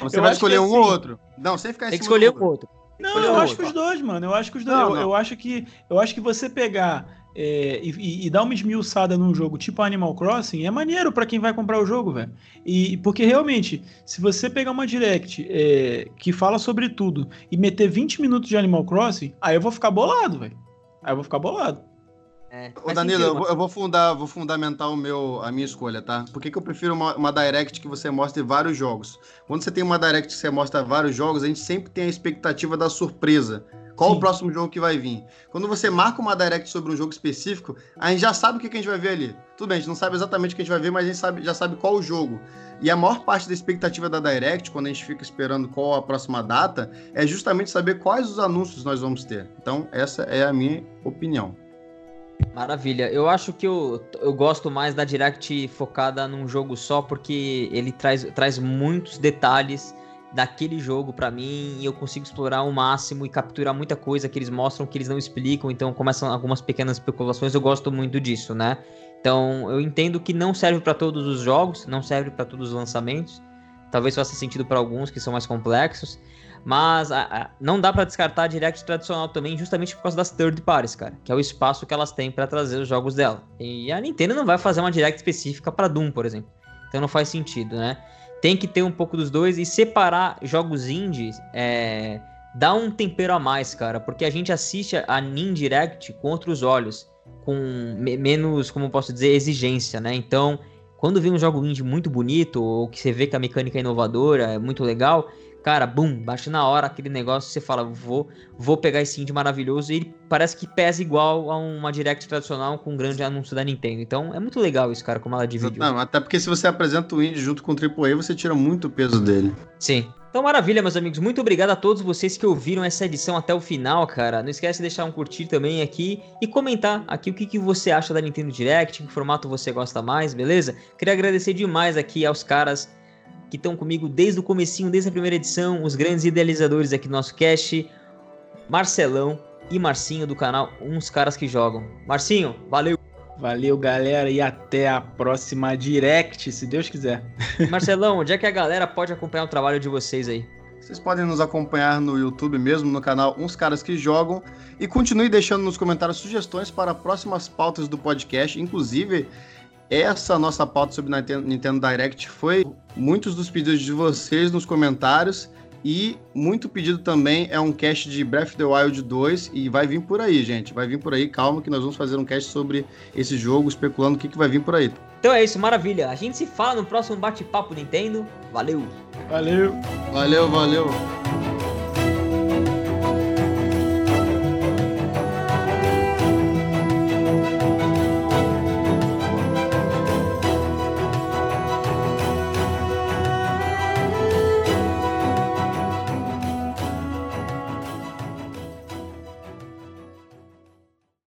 Você eu vai escolher um assim, ou outro. Não, sem ficar em Tem que escolher um outro. Não, eu acho que os dois, mano. Eu acho que os dois. Não, eu, não. eu, acho que eu acho que você pegar é, e, e, dar uma esmiuçada num jogo tipo Animal Crossing é maneiro para quem vai comprar o jogo, velho. E porque realmente, se você pegar uma direct é, que fala sobre tudo e meter 20 minutos de Animal Crossing, aí eu vou ficar bolado, velho. Aí eu vou ficar bolado. É, Ô, Danilo, sentido, eu, vou, fundar, vou fundamentar o meu, a minha escolha, tá? Por que, que eu prefiro uma, uma, Direct que você mostre vários jogos? Quando você tem uma Direct que você mostra vários jogos, a gente sempre tem a expectativa da surpresa. Qual Sim. o próximo jogo que vai vir? Quando você marca uma direct sobre um jogo específico, a gente já sabe o que, a gente vai ver ali. Tudo bem, a gente não sabe exatamente o que a gente vai ver, mas a gente sabe, já sabe qual o jogo. E a maior parte da expectativa da direct, quando a gente fica esperando qual a próxima data, é justamente saber quais os anúncios nós vamos ter. Então, essa é a minha opinião. Maravilha. Eu acho que eu, eu gosto mais da Direct focada num jogo só, porque ele traz, traz muitos detalhes daquele jogo para mim e eu consigo explorar o máximo e capturar muita coisa que eles mostram que eles não explicam, então começam algumas pequenas especulações, eu gosto muito disso, né? Então, eu entendo que não serve para todos os jogos, não serve para todos os lançamentos. Talvez faça sentido para alguns que são mais complexos, mas a, a, não dá para descartar a Direct tradicional também, justamente por causa das third parties, cara, que é o espaço que elas têm para trazer os jogos dela. E a Nintendo não vai fazer uma Direct específica para Doom, por exemplo. Então não faz sentido, né? Tem que ter um pouco dos dois e separar jogos indies é, dá um tempero a mais, cara, porque a gente assiste a Nin Direct com outros olhos, com me menos, como posso dizer, exigência, né? Então, quando vem um jogo indie muito bonito, ou que você vê que a mecânica é inovadora, é muito legal, cara, bum, bate na hora aquele negócio, você fala, vou, vou pegar esse indie maravilhoso e ele parece que pesa igual a uma direct tradicional com um grande anúncio da Nintendo. Então é muito legal isso, cara, como ela dividiu. Não, até porque se você apresenta o indie junto com o AAA, você tira muito peso dele. Sim. Então, maravilha, meus amigos. Muito obrigado a todos vocês que ouviram essa edição até o final, cara. Não esquece de deixar um curtir também aqui e comentar aqui o que, que você acha da Nintendo Direct, que formato você gosta mais, beleza? Queria agradecer demais aqui aos caras que estão comigo desde o comecinho, desde a primeira edição, os grandes idealizadores aqui do nosso cast, Marcelão e Marcinho do canal Uns Caras que Jogam. Marcinho, valeu! Valeu, galera, e até a próxima Direct, se Deus quiser. [LAUGHS] Marcelão, onde é que a galera pode acompanhar o trabalho de vocês aí? Vocês podem nos acompanhar no YouTube mesmo, no canal Uns Caras que Jogam. E continue deixando nos comentários sugestões para próximas pautas do podcast. Inclusive, essa nossa pauta sobre Nintendo Direct foi muitos dos pedidos de vocês nos comentários. E muito pedido também é um cast de Breath of the Wild 2 e vai vir por aí, gente. Vai vir por aí, calma que nós vamos fazer um cast sobre esse jogo, especulando o que, que vai vir por aí. Então é isso, maravilha. A gente se fala no próximo bate-papo Nintendo. Valeu! Valeu! Valeu, valeu!